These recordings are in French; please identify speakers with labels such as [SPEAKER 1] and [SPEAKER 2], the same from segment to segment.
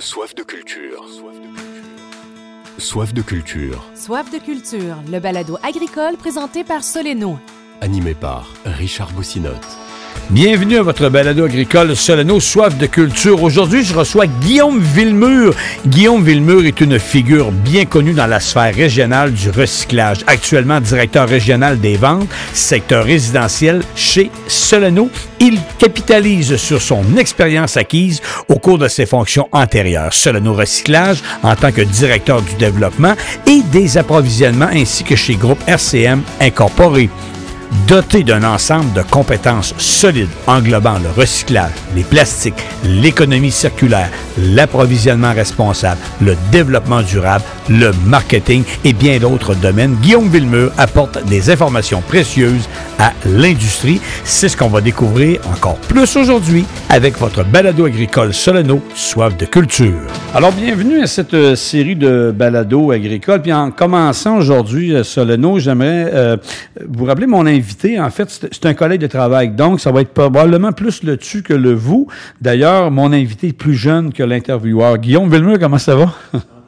[SPEAKER 1] Soif de culture. Soif de culture.
[SPEAKER 2] Soif de culture, le balado agricole présenté par Soleno.
[SPEAKER 1] Animé par Richard Boussinotte.
[SPEAKER 3] Bienvenue à votre balado agricole Soleno Soif de culture. Aujourd'hui, je reçois Guillaume Villemur. Guillaume Villemur est une figure bien connue dans la sphère régionale du recyclage. Actuellement directeur régional des ventes, secteur résidentiel chez Soleno. Il capitalise sur son expérience acquise au cours de ses fonctions antérieures. Soleno Recyclage en tant que directeur du développement et des approvisionnements ainsi que chez Groupe RCM Incorporé doté d'un ensemble de compétences solides englobant le recyclage, les plastiques, l'économie circulaire, l'approvisionnement responsable, le développement durable, le marketing et bien d'autres domaines, Guillaume Villemur apporte des informations précieuses à l'industrie. C'est ce qu'on va découvrir encore plus aujourd'hui avec votre balado agricole Soleno, soif de culture. Alors, bienvenue à cette euh, série de balados agricoles. Puis en commençant aujourd'hui, euh, Soleno, j'aimerais euh, vous rappeler mon invité. En fait, c'est un collègue de travail. Donc, ça va être probablement plus le tu que le vous. D'ailleurs, mon invité est plus jeune que l'intervieweur. Guillaume Villemur, comment ça va?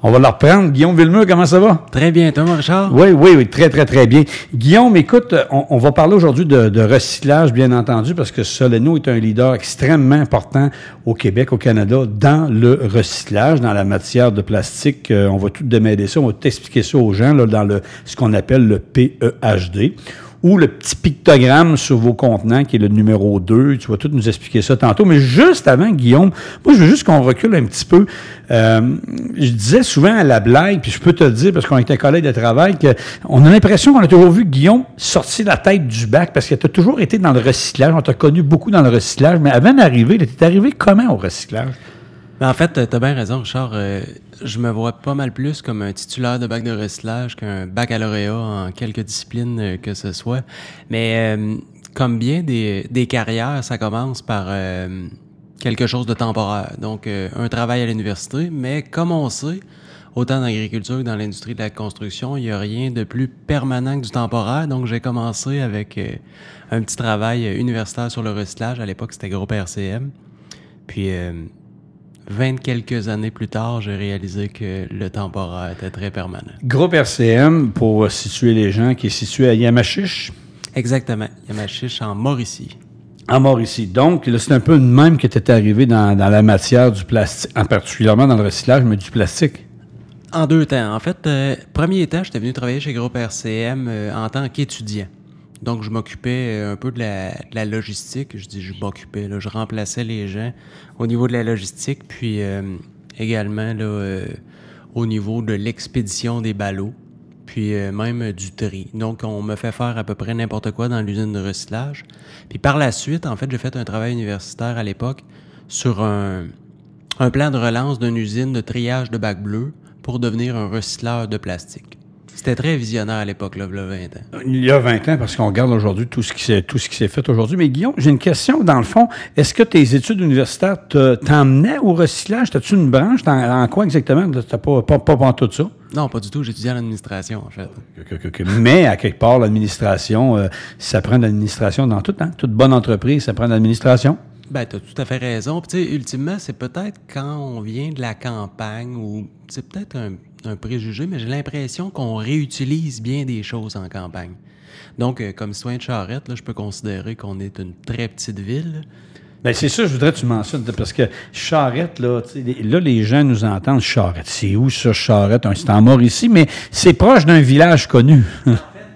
[SPEAKER 3] On va le reprendre. Guillaume Villemur, comment ça va?
[SPEAKER 4] Très bien, toi, Richard?
[SPEAKER 3] Oui, oui, oui, très, très, très bien. Guillaume, écoute, on, on va parler aujourd'hui de, de recyclage, bien entendu, parce que Soleno est un leader extrêmement important au Québec, au Canada, dans le recyclage, dans la matière de plastique. Euh, on va tout démêler ça, on va t'expliquer ça aux gens, là, dans le, ce qu'on appelle le PEHD ou le petit pictogramme sur vos contenants qui est le numéro 2. Tu vas tout nous expliquer ça tantôt. Mais juste avant, Guillaume, moi, je veux juste qu'on recule un petit peu. Euh, je disais souvent à la blague, puis je peux te le dire parce qu'on est un collègue de travail, qu'on a l'impression qu'on a toujours vu Guillaume sortir la tête du bac parce que as toujours été dans le recyclage. On t'a connu beaucoup dans le recyclage. Mais avant d'arriver, tu es arrivé comment au recyclage?
[SPEAKER 4] Ben, en fait, tu as bien raison, Richard. Je me vois pas mal plus comme un titulaire de bac de recyclage qu'un baccalauréat en quelques disciplines euh, que ce soit. Mais euh, comme bien des, des carrières, ça commence par euh, quelque chose de temporaire. Donc, euh, un travail à l'université. Mais comme on sait, autant dans l'agriculture que dans l'industrie de la construction, il n'y a rien de plus permanent que du temporaire. Donc, j'ai commencé avec euh, un petit travail euh, universitaire sur le recyclage. À l'époque, c'était groupe RCM. Puis, 20 quelques années plus tard, j'ai réalisé que le temporaire était très permanent.
[SPEAKER 3] Groupe RCM, pour situer les gens, qui est situé à Yamachiche,
[SPEAKER 4] Exactement. Yamachiche en Mauricie.
[SPEAKER 3] en Mauricie. Donc, c'est un peu de même que tu es arrivé dans, dans la matière du plastique, en particulièrement dans le recyclage, mais du plastique.
[SPEAKER 4] En deux temps. En fait, euh, premier temps, j'étais venu travailler chez Groupe RCM euh, en tant qu'étudiant. Donc, je m'occupais euh, un peu de la, de la logistique. Je dis je m'occupais, je remplaçais les gens au niveau de la logistique, puis euh, également là, euh, au niveau de l'expédition des ballots, puis même du tri. Donc, on me fait faire à peu près n'importe quoi dans l'usine de recyclage. Puis par la suite, en fait, j'ai fait un travail universitaire à l'époque sur un, un plan de relance d'une usine de triage de bacs bleus pour devenir un recycleur de plastique. C'était très visionnaire à l'époque, là, là, 20 ans.
[SPEAKER 3] Il y a 20 ans, parce qu'on regarde aujourd'hui tout ce qui s'est tout ce qui s'est fait aujourd'hui. Mais Guillaume, j'ai une question. Dans le fond, est-ce que tes études universitaires te- t'emmenaient au recyclage? T'as-tu une branche? En, quoi exactement? T'as pas, pas, pas, pas tout ça?
[SPEAKER 4] Non, pas du tout. J'étudiais en administration, en fait.
[SPEAKER 3] Mais à quelque part, l'administration, euh, ça prend de l'administration dans tout. Hein? Toute bonne entreprise, ça prend de l'administration?
[SPEAKER 4] Ben, tu as tout à fait raison. Puis, tu sais, ultimement, c'est peut-être quand on vient de la campagne ou c'est peut-être un, un préjugé, mais j'ai l'impression qu'on réutilise bien des choses en campagne. Donc, euh, comme citoyen de Charette, là, je peux considérer qu'on est une très petite ville.
[SPEAKER 3] Ben c'est ça, je voudrais que tu mentionnes, parce que Charrette, là, là, les gens nous entendent Charrette. C'est où ça, Charrette? Un- C'est en Mauricie, mais c'est proche d'un village connu.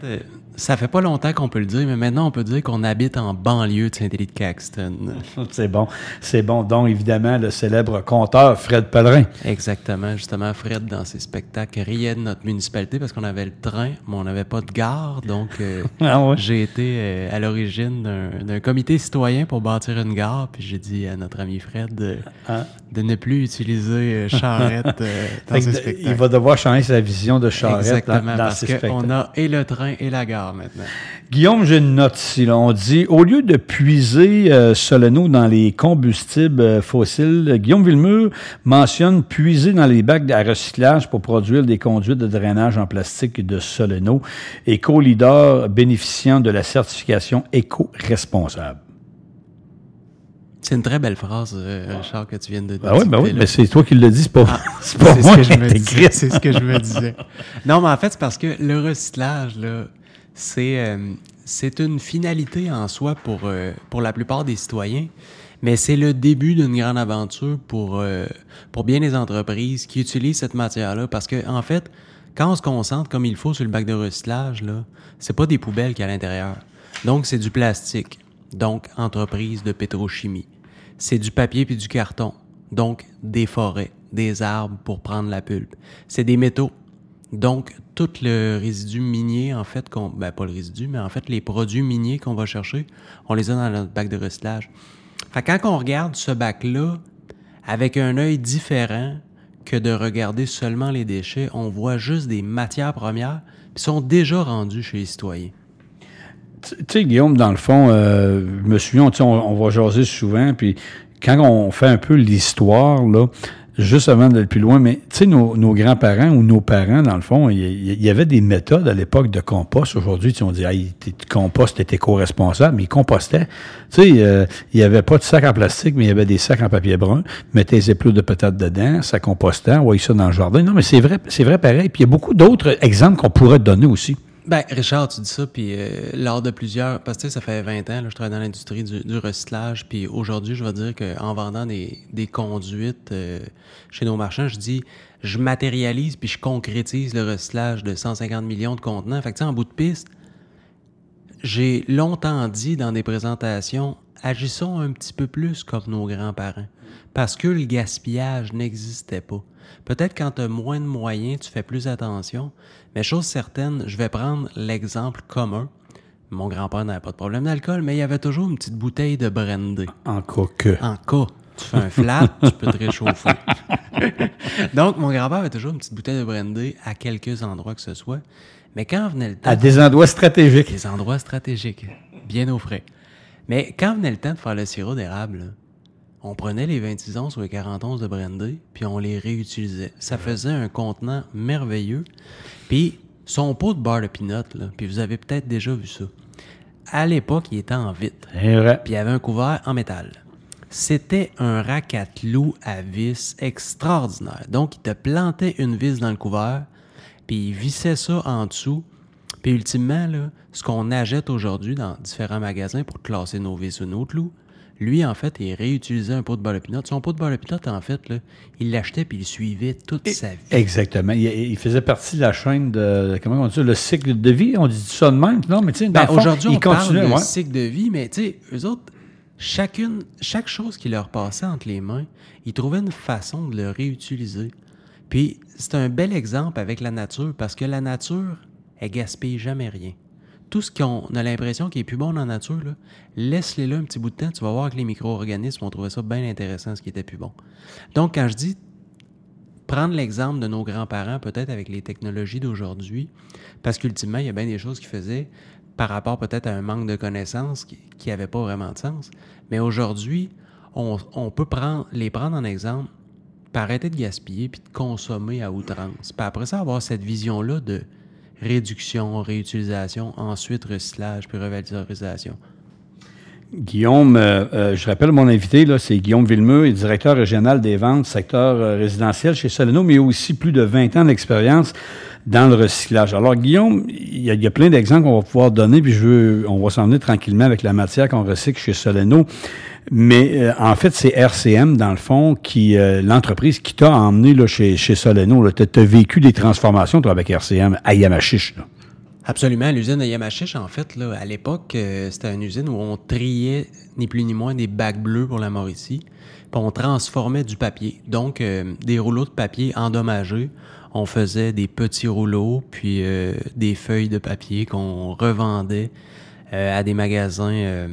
[SPEAKER 4] Euh, ça fait pas longtemps qu'on peut le dire, mais maintenant, on peut dire qu'on habite en banlieue de Saint-Élie-de-Caxton.
[SPEAKER 3] c'est bon, c'est bon. Donc, évidemment, le célèbre conteur Fred Pellerin.
[SPEAKER 4] Exactement. Justement, Fred, dans ses spectacles, riait de notre municipalité parce qu'on avait le train, mais on n'avait pas de gare. Donc, euh,
[SPEAKER 3] Ah ouais?
[SPEAKER 4] j'ai été euh, à l'origine d'un- comité citoyen pour bâtir une gare. Puis j'ai dit à notre ami Fred de,
[SPEAKER 3] Ah.
[SPEAKER 4] De ne plus utiliser euh, Charrette euh, dans ses spectacles.
[SPEAKER 3] il va devoir changer sa vision de Charrette dans,
[SPEAKER 4] Exactement,
[SPEAKER 3] dans
[SPEAKER 4] parce
[SPEAKER 3] ses
[SPEAKER 4] qu'on
[SPEAKER 3] spectacles.
[SPEAKER 4] a et le train et la gare maintenant.
[SPEAKER 3] Guillaume, j'ai une note ici. là. On dit, au lieu de puiser euh, Soleno dans les combustibles euh, fossiles, Guillaume Villemur mentionne puiser dans les bacs à recyclage pour produire des conduites de drainage en plastique de Soleno, éco-leader bénéficiant de la certification éco-responsable.
[SPEAKER 4] C'est une très belle phrase, euh, Richard, que tu viens de dire.
[SPEAKER 3] Ben oui, ben oui, mais c'est toi qui le dis, c'est pas,
[SPEAKER 4] Ah,
[SPEAKER 3] c'est pas
[SPEAKER 4] c'est
[SPEAKER 3] moi
[SPEAKER 4] ce que
[SPEAKER 3] qui
[SPEAKER 4] je me
[SPEAKER 3] ai
[SPEAKER 4] disais.
[SPEAKER 3] écrit.
[SPEAKER 4] C'est ce que je me disais. Non, mais en fait, c'est parce que le recyclage, là, c'est euh, c'est une finalité en soi pour, euh, pour la plupart des citoyens, mais c'est le début d'une grande aventure pour, euh, pour bien les entreprises qui utilisent cette matière-là. Parce que, en fait, quand on se concentre comme il faut sur le bac de recyclage, là, c'est pas des poubelles qu'il y a à l'intérieur. Donc, c'est du plastique. Donc, entreprise de pétrochimie. C'est du papier puis du carton. Donc, des forêts, des arbres pour prendre la pulpe. C'est des métaux. Donc, tout le résidu minier, en fait, qu'on, ben pas le résidu, mais en fait, les produits miniers qu'on va chercher, on les a dans notre bac de recyclage. Fait quand on regarde ce bac-là avec un œil différent que de regarder seulement les déchets, on voit juste des matières premières qui sont déjà rendues chez les citoyens.
[SPEAKER 3] Tu sais, Guillaume, dans le fond, euh, je me souviens, on, on va jaser souvent, puis quand on fait un peu l'histoire, là, juste avant d'aller plus loin, mais tu sais, nos, grands-parents ou nos parents, dans le fond, il y, avait des méthodes à l'époque de compost. Aujourd'hui, on dit, hey, tu compostes, t'es éco-responsable, mais ils compostaient. Tu sais, euh, il y avait pas de sac en plastique, mais il y avait des sacs en papier brun. Mettez les épluches de patates dedans, ça compostait, on voyait ça dans le jardin. Non, mais c'est vrai, c'est vrai pareil. Puis il y a beaucoup d'autres exemples qu'on pourrait donner aussi.
[SPEAKER 4] Ben, Richard, tu dis ça, puis euh, lors de plusieurs... Parce que ça fait 20 ans, là, je travaille dans l'industrie du, recyclage, puis aujourd'hui, je vais dire qu'en vendant des, des conduites euh, chez nos marchands, je dis, je matérialise puis je concrétise le recyclage de 150 millions de contenants. Fait que en bout de piste, j'ai longtemps dit dans des présentations, agissons un petit peu plus comme nos grands-parents. Parce que le gaspillage n'existait pas. Peut-être quand tu as moins de moyens, tu fais plus attention. Mais chose certaine, je vais prendre l'exemple commun. Mon grand-père n'avait pas de problème d'alcool, mais il y avait toujours une petite bouteille de brandy.
[SPEAKER 3] En cas que.
[SPEAKER 4] En cas, tu fais un flat, tu peux te réchauffer. Donc, mon grand-père avait toujours une petite bouteille de brandy à quelques endroits que ce soit. Mais quand venait le temps
[SPEAKER 3] À des endroits stratégiques.
[SPEAKER 4] des endroits stratégiques, bien au frais. Mais quand venait le temps de faire le sirop d'érable, là, on prenait les 26 onces ou les 40 onces de brandy, puis on les réutilisait. Ça faisait un contenant merveilleux. Puis son pot de beurre de pinot, là, puis vous avez peut-être déjà vu ça. À l'époque, il était en vitre, puis il y avait un couvert en métal. C'était un racatlou à vis extraordinaire. Donc, il te plantait une vis dans le couvert, puis il vissait ça en dessous. Puis ultimement, là, ce qu'on achète aujourd'hui dans différents magasins pour classer nos vis ou nos clous, lui, en fait, il réutilisait un pot de beurre de pinot. Son pot de beurre de pinot, en fait, là, il l'achetait puis il le suivait toute sa vie.
[SPEAKER 3] Exactement. Il, il faisait partie de la chaîne de, comment on dit ça, le cycle de vie, on dit ça de même, non, mais tu sais, dans
[SPEAKER 4] Ben, aujourd'hui,
[SPEAKER 3] il
[SPEAKER 4] on parle de
[SPEAKER 3] ouais.
[SPEAKER 4] cycle de vie, mais tu sais, eux autres, chacune, chaque chose qui leur passait entre les mains, ils trouvaient une façon de le réutiliser. Puis c'est un bel exemple avec la nature, parce que la nature, elle gaspille jamais rien. Tout ce qu'on a l'impression qui est plus bon dans la nature, laisse-les là un petit bout de temps, tu vas voir que les micro-organismes vont trouver ça bien intéressant, ce qui était plus bon. Donc, quand je dis prendre l'exemple de nos grands-parents, peut-être avec les technologies d'aujourd'hui, parce qu'ultimement, il y a bien des choses qu'ils faisaient par rapport peut-être à un manque de connaissances qui n'avait pas vraiment de sens. Mais aujourd'hui, on, peut prendre, les prendre en exemple, arrêter de gaspiller, puis de consommer à outrance. Puis après ça, avoir cette vision-là de réduction, réutilisation, ensuite recyclage, puis revalorisation.
[SPEAKER 3] Guillaume, euh, euh, je rappelle mon invité, c'est Guillaume Villemeux, directeur régional des ventes, secteur euh, résidentiel chez Soleno, mais aussi plus de 20 ans d'expérience dans le recyclage. Alors, Guillaume, il y a, plein d'exemples qu'on va pouvoir donner, puis je veux, on va s'en tranquillement avec la matière qu'on recycle chez Soleno. Mais euh, en fait, c'est RCM, dans le fond, qui euh, l'entreprise qui t'a emmené là, chez, chez Soleno. Tu as vécu des transformations, toi, avec RCM, à Yamachiche.
[SPEAKER 4] Absolument. L'usine de Yamachiche, en fait, là, à l'époque, euh, c'était une usine où on triait ni plus ni moins des bacs bleus pour la Mauricie. Puis on transformait du papier. Donc, des rouleaux de papier endommagés. On faisait des petits rouleaux, puis euh, des feuilles de papier qu'on revendait euh, à des magasins. euh,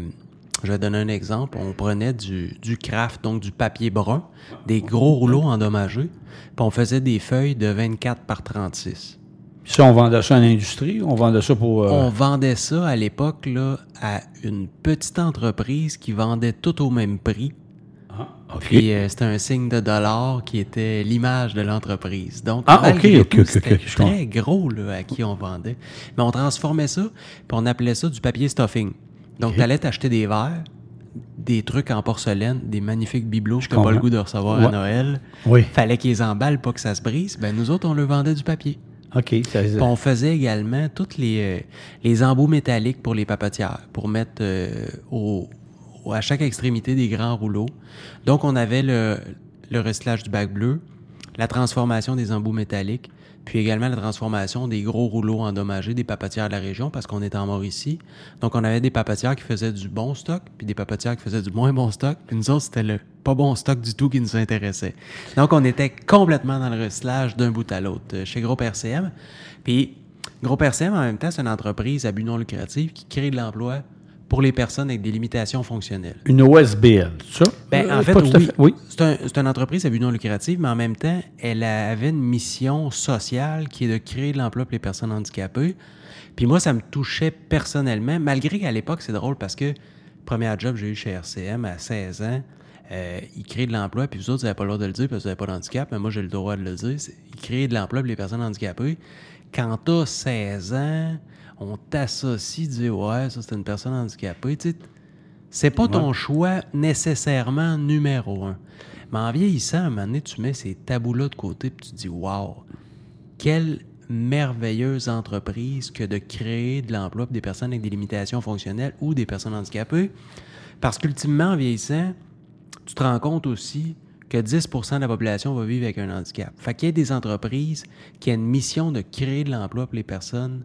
[SPEAKER 4] je vais donner un exemple. On prenait du, du craft, donc du papier brun, des gros rouleaux endommagés, puis on faisait des feuilles de 24 par 36.
[SPEAKER 3] Puis ça, on vendait ça à l'industrie, on vendait ça pour... euh,
[SPEAKER 4] On vendait ça à l'époque là, à une petite entreprise qui vendait tout au même prix.
[SPEAKER 3] Ah, OK.
[SPEAKER 4] Puis euh, c'était un signe de dollar qui était l'image de l'entreprise. Donc,
[SPEAKER 3] Ah,
[SPEAKER 4] malgré
[SPEAKER 3] ok, ok,
[SPEAKER 4] tout,
[SPEAKER 3] ok,
[SPEAKER 4] c'était très gros là, à qui on vendait. Mais on transformait ça, puis on appelait ça du papier stuffing. Donc, tu allais t'acheter des verres, des trucs en porcelaine, des magnifiques bibelots que t'as pas le goût de recevoir
[SPEAKER 3] Ouais.
[SPEAKER 4] à Noël.
[SPEAKER 3] Oui.
[SPEAKER 4] Fallait qu'ils emballent pas que ça se brise. Ben, nous autres, on leur vendait du papier.
[SPEAKER 3] OK. ça-
[SPEAKER 4] Puis on faisait également toutes les, euh, les embouts métalliques pour les papetières, pour mettre euh, au- à chaque extrémité des grands rouleaux. Donc, on avait le, le du bac bleu, la transformation des embouts métalliques, puis également la transformation des gros rouleaux endommagés des papetières de la région, parce qu'on était en Mauricie. Donc, on avait des papetières qui faisaient du bon stock, puis des papetières qui faisaient du moins bon stock, puis nous autres, c'était le pas bon stock du tout qui nous intéressait. Donc, on était complètement dans le recyclage d'un bout à l'autre euh, chez Groupe RCM. Puis, Groupe RCM, en même temps, c'est une entreprise à but non lucratif qui crée de l'emploi pour les personnes avec des limitations fonctionnelles.
[SPEAKER 3] Une OSBL, ça?
[SPEAKER 4] Ben,
[SPEAKER 3] Euh,
[SPEAKER 4] en fait, oui. C'est un- une entreprise à but non lucratif, mais en même temps, elle avait une mission sociale qui est de créer de l'emploi pour les personnes handicapées. Puis moi, ça me touchait personnellement, malgré qu'à l'époque, c'est drôle parce que premier job que j'ai eu chez RCM à 16 ans, euh, il crée de l'emploi, puis vous autres, vous n'avez pas le droit de le dire parce que vous n'avez pas d'handicap, mais moi, j'ai le droit de le dire. c'est- Il crée de l'emploi pour les personnes handicapées. Quand tu as 16 ans, on t'associe, tu dis, ouais, ça, c'est une personne handicapée. Tu sais, c'est pas ton choix nécessairement numéro un. Mais en vieillissant, à un moment donné, tu mets ces tabous-là de côté puis tu te dis Wow, quelle merveilleuse entreprise que de créer de l'emploi pour des personnes avec des limitations fonctionnelles ou des personnes handicapées. Parce qu'ultimement, en vieillissant, tu te rends compte aussi que 10% de la population va vivre avec un handicap. Fait qu'il y a des entreprises qui ont une mission de créer de l'emploi pour les personnes,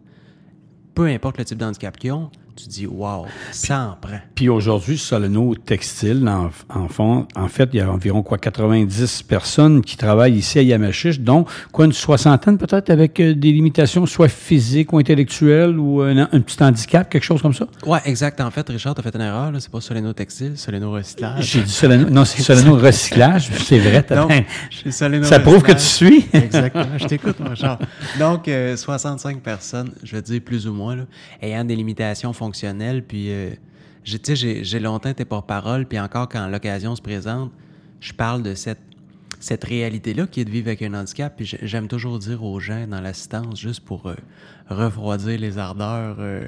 [SPEAKER 4] peu importe le type d'handicap qu'ils ont, tu dis, wow, ça en prend.
[SPEAKER 3] Puis aujourd'hui, Soleno Textile, en, en, fond- en fait, il y a environ quoi 90 personnes qui travaillent ici à Yamachiche, dont quoi une soixantaine peut-être avec euh, des limitations soit physiques ou intellectuelles ou un, un petit handicap, quelque chose comme ça.
[SPEAKER 4] Ouais, exact. En fait, Richard, t'as fait une erreur. là. C'est pas Soleno Textile, Soleno Recyclage.
[SPEAKER 3] J'ai dit Soleno, non, c'est Soleno Recyclage, c'est vrai.
[SPEAKER 4] chez Soleno
[SPEAKER 3] ça prouve que tu suis.
[SPEAKER 4] Exactement. Je t'écoute, mon Richard. Donc, euh, 65 personnes, je vais dire plus ou moins, là, ayant des limitations Puis, euh, tu sais, j'ai longtemps été porte-parole. Puis encore, quand l'occasion se présente, je parle de cette, cette réalité-là qui est de vivre avec un handicap. Puis j'ai- j'aime toujours dire aux gens dans l'assistance, juste pour euh, refroidir les ardeurs euh,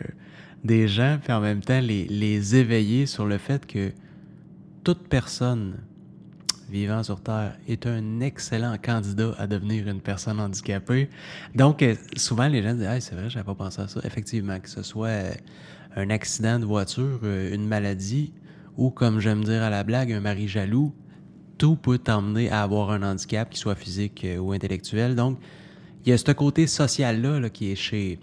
[SPEAKER 4] des gens, puis en même temps les, les éveiller sur le fait que toute personne vivant sur Terre est un excellent candidat à devenir une personne handicapée. Donc, souvent, les gens disent hey, c'est vrai, j'avais pas pensé à ça. Effectivement, que ce soit un accident de voiture, euh, une maladie, ou comme j'aime dire à la blague, un mari jaloux, tout peut t'emmener à avoir un handicap, qu'il soit physique euh, ou intellectuel. Donc, il y a ce côté social-là là, qui est chez,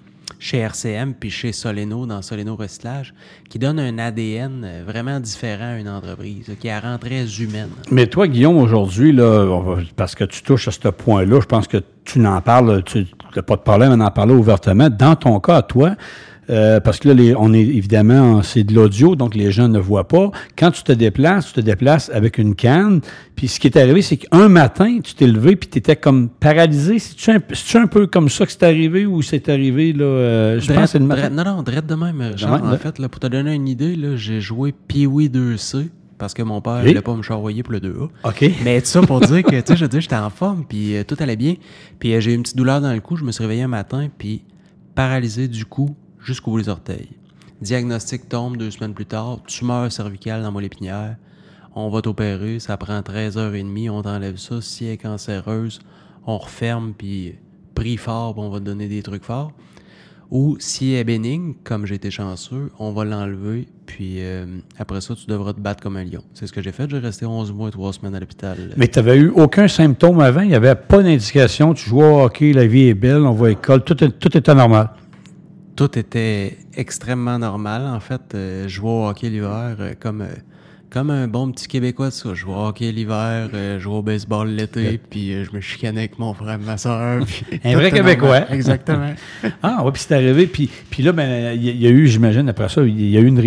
[SPEAKER 4] RCM puis chez Soleno, dans Soleno Recyclage, qui donne un ADN euh, vraiment différent à une entreprise, qui la rend très humaine.
[SPEAKER 3] Mais toi, Guillaume, aujourd'hui, parce que tu touches à ce point-là, je pense que tu n'en parles, tu n'as pas de problème à en parler ouvertement. Dans ton cas, toi, euh, parce que là, les- on est évidemment, c'est de l'audio, donc les gens ne voient pas. Quand tu te déplaces, tu te déplaces avec une canne. Puis ce qui est arrivé, c'est qu'un matin, tu t'es levé, puis tu étais comme paralysé. C'est-tu un, peu comme ça que c'est arrivé ou c'est arrivé, là? euh, je pense que c'est le matin.
[SPEAKER 4] Drette- non, non, drette de même,
[SPEAKER 3] même,
[SPEAKER 4] en fait, là, pour te donner une idée, là, j'ai joué Pee-Wee 2C parce que mon père ne
[SPEAKER 3] Oui.
[SPEAKER 4] voulait pas me charroyer pour le 2A.
[SPEAKER 3] OK.
[SPEAKER 4] Mais tout ça pour dire que, tu sais, je veux dire, j'étais en forme, puis euh, tout allait bien. Puis euh, j'ai eu une petite douleur dans le cou, je me suis réveillé un matin, puis paralysé du cou jusqu'au bout des orteils. Diagnostic tombe deux semaines plus tard, tumeur cervicale dans mon épinière. On va t'opérer, ça prend 13h30, on t'enlève ça. Si elle est cancéreuse, on referme, puis pris fort, on va te donner des trucs forts. Ou si elle est bénigne, comme j'ai été chanceux, on va l'enlever, puis euh, après ça, tu devras te battre comme un lion. C'est ce que j'ai fait. J'ai resté 11 mois et 3 semaines à l'hôpital.
[SPEAKER 3] Mais tu n'avais eu aucun symptôme avant, il n'y avait pas d'indication, tu jouais au la vie est belle, on va à l'école, tout, est- tout était normal.
[SPEAKER 4] Tout était extrêmement normal. En fait, euh, je jouais au hockey l'hiver euh, comme, euh, comme un bon petit Québécois de ça. Je jouais au hockey l'hiver, euh, je jouais au baseball l'été, puis je me chicanais avec mon frère et ma soeur. puis
[SPEAKER 3] Un vrai Québécois.
[SPEAKER 4] normal. Exactement.
[SPEAKER 3] Ah, oui, puis c'est arrivé. Puis, puis là, ben, il y, a- il y a eu, j'imagine, après ça, il y a eu une,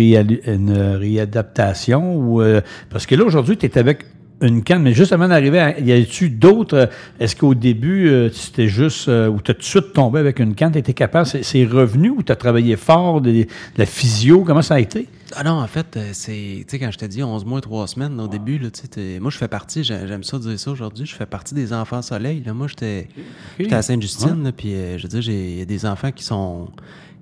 [SPEAKER 3] réadaptation. Ou, parce que là, aujourd'hui, tu es avec une canne, mais juste avant d'arriver, à- y a-tu d'autres. euh, Est-ce qu'au début, euh, c'était juste. euh, ou tu as tout de suite tombé avec une canne, tu étais capable. C'est, revenu ou tu as travaillé fort, de, de la physio, comment ça a été?
[SPEAKER 4] Ah non, en fait, euh, c'est. Tu sais, quand je t'ai dit 11 mois, 3 semaines, au début, là, tu sais, t'es- moi, je fais partie, j'ai- j'aime ça dire ça aujourd'hui, je fais partie des enfants soleil. Là. Moi, j'étais j'étais à Sainte-Justine, puis euh, je veux dire, j'ai il y a des enfants qui sont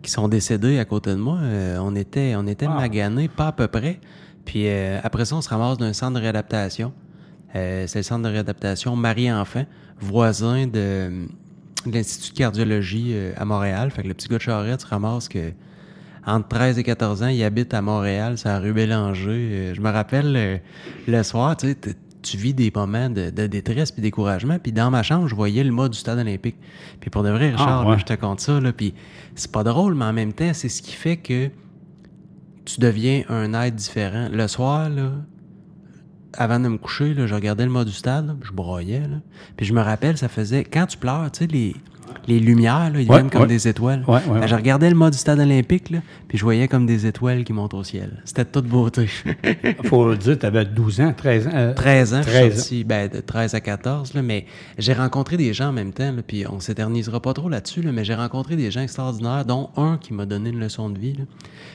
[SPEAKER 4] qui sont décédés à côté de moi. On était, on était
[SPEAKER 3] Ah.
[SPEAKER 4] maganés, pas à peu près. Puis après ça, on se ramasse d'un centre de réadaptation. Euh, c'est le centre de réadaptation Marie-Enfant, voisin de, de l'Institut de cardiologie euh, à Montréal. Fait que le petit gars de Charette se ramasse que entre 13 et 14 ans, il habite à Montréal, c'est à rue Bélanger. Euh, je me rappelle le soir, tu sais, tu vis des moments de, de détresse puis découragement. Puis dans ma chambre, je voyais le mât du stade olympique. Puis pour de vrai, Richard,
[SPEAKER 3] Ah, ouais.
[SPEAKER 4] là, je te compte ça. Là, puis c'est pas drôle, mais en même temps, c'est ce qui fait que tu deviens un être différent. Le soir, là, avant de me coucher, je regardais le mât du stade, je broyais. Puis je me rappelle, ça faisait... Quand tu pleures, tu sais, les, les lumières, là, ils
[SPEAKER 3] Ouais,
[SPEAKER 4] viennent comme
[SPEAKER 3] ouais.
[SPEAKER 4] des étoiles.
[SPEAKER 3] Ouais, ouais,
[SPEAKER 4] Ben. Je regardais le du stade olympique, là, puis je voyais comme des étoiles qui montent au ciel. C'était de toute beauté.
[SPEAKER 3] Faut le dire, tu avais 12 ans, 13 ans. euh,
[SPEAKER 4] 13 ans, je suis
[SPEAKER 3] 13 ans.
[SPEAKER 4] sorti, ben, de 13 à 14, là, mais j'ai rencontré des gens en même temps, là, puis on s'éternisera pas trop là-dessus, là, mais j'ai rencontré des gens extraordinaires, dont un qui m'a donné une leçon de vie.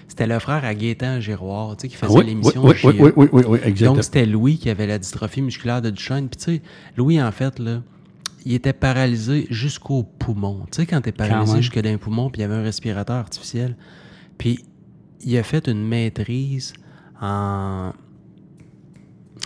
[SPEAKER 4] C'était le frère à Gaétan Giroir, tu sais, qui faisait
[SPEAKER 3] Oui,
[SPEAKER 4] l'émission
[SPEAKER 3] oui, oui,
[SPEAKER 4] JE.
[SPEAKER 3] oui, oui, oui, oui, exactement.
[SPEAKER 4] Donc, c'était Louis qui avait la dystrophie musculaire de Duchenne. Puis, tu sais, Louis, en fait, là, il était paralysé jusqu'au poumon. Tu sais, quand t'es paralysé jusque dans les poumons, puis il y avait un respirateur artificiel. Puis, il a fait une maîtrise en...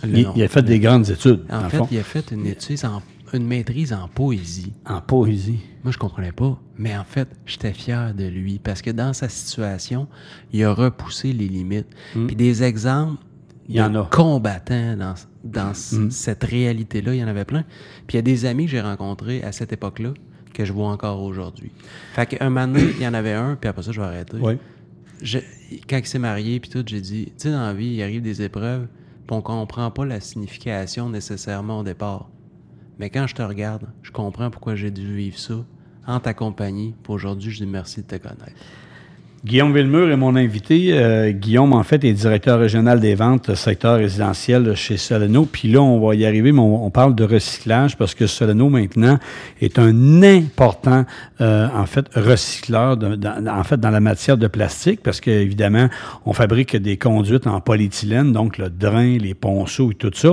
[SPEAKER 4] Le
[SPEAKER 3] il, a fait des grandes études,
[SPEAKER 4] En fait,
[SPEAKER 3] fond,
[SPEAKER 4] il a fait une étude en... une maîtrise en poésie.
[SPEAKER 3] en poésie.
[SPEAKER 4] Moi, je comprenais pas. Mais en fait, j'étais fier de lui parce que dans sa situation, il a repoussé les limites. Puis des exemples
[SPEAKER 3] Hmm. Il y en a.
[SPEAKER 4] combattants dans,
[SPEAKER 3] Mm.
[SPEAKER 4] cette réalité-là, il y en avait plein. Puis il y a des amis que j'ai rencontrés à cette époque-là que je vois encore aujourd'hui. Fait qu'un moment donné, il y en avait un, puis après ça, je vais arrêter.
[SPEAKER 3] Oui.
[SPEAKER 4] Je- quand il s'est marié, puis tout, j'ai dit, tu sais, dans la vie, il arrive des épreuves, puis on comprend pas la signification nécessairement au départ. Mais quand je te regarde, je comprends pourquoi j'ai dû vivre ça en ta compagnie. Puis aujourd'hui, je dis merci de te connaître.
[SPEAKER 3] Guillaume Villemur est mon invité. Euh, Guillaume, en fait, est directeur régional des ventes secteur résidentiel chez Soleno. Puis là, on va y arriver, mais on, parle de recyclage parce que Soleno, maintenant, est un important, euh, en fait, recycleur, dans- en fait, dans la matière de plastique parce qu'évidemment, on fabrique des conduites en polyéthylène, donc le drain, les ponceaux et tout ça.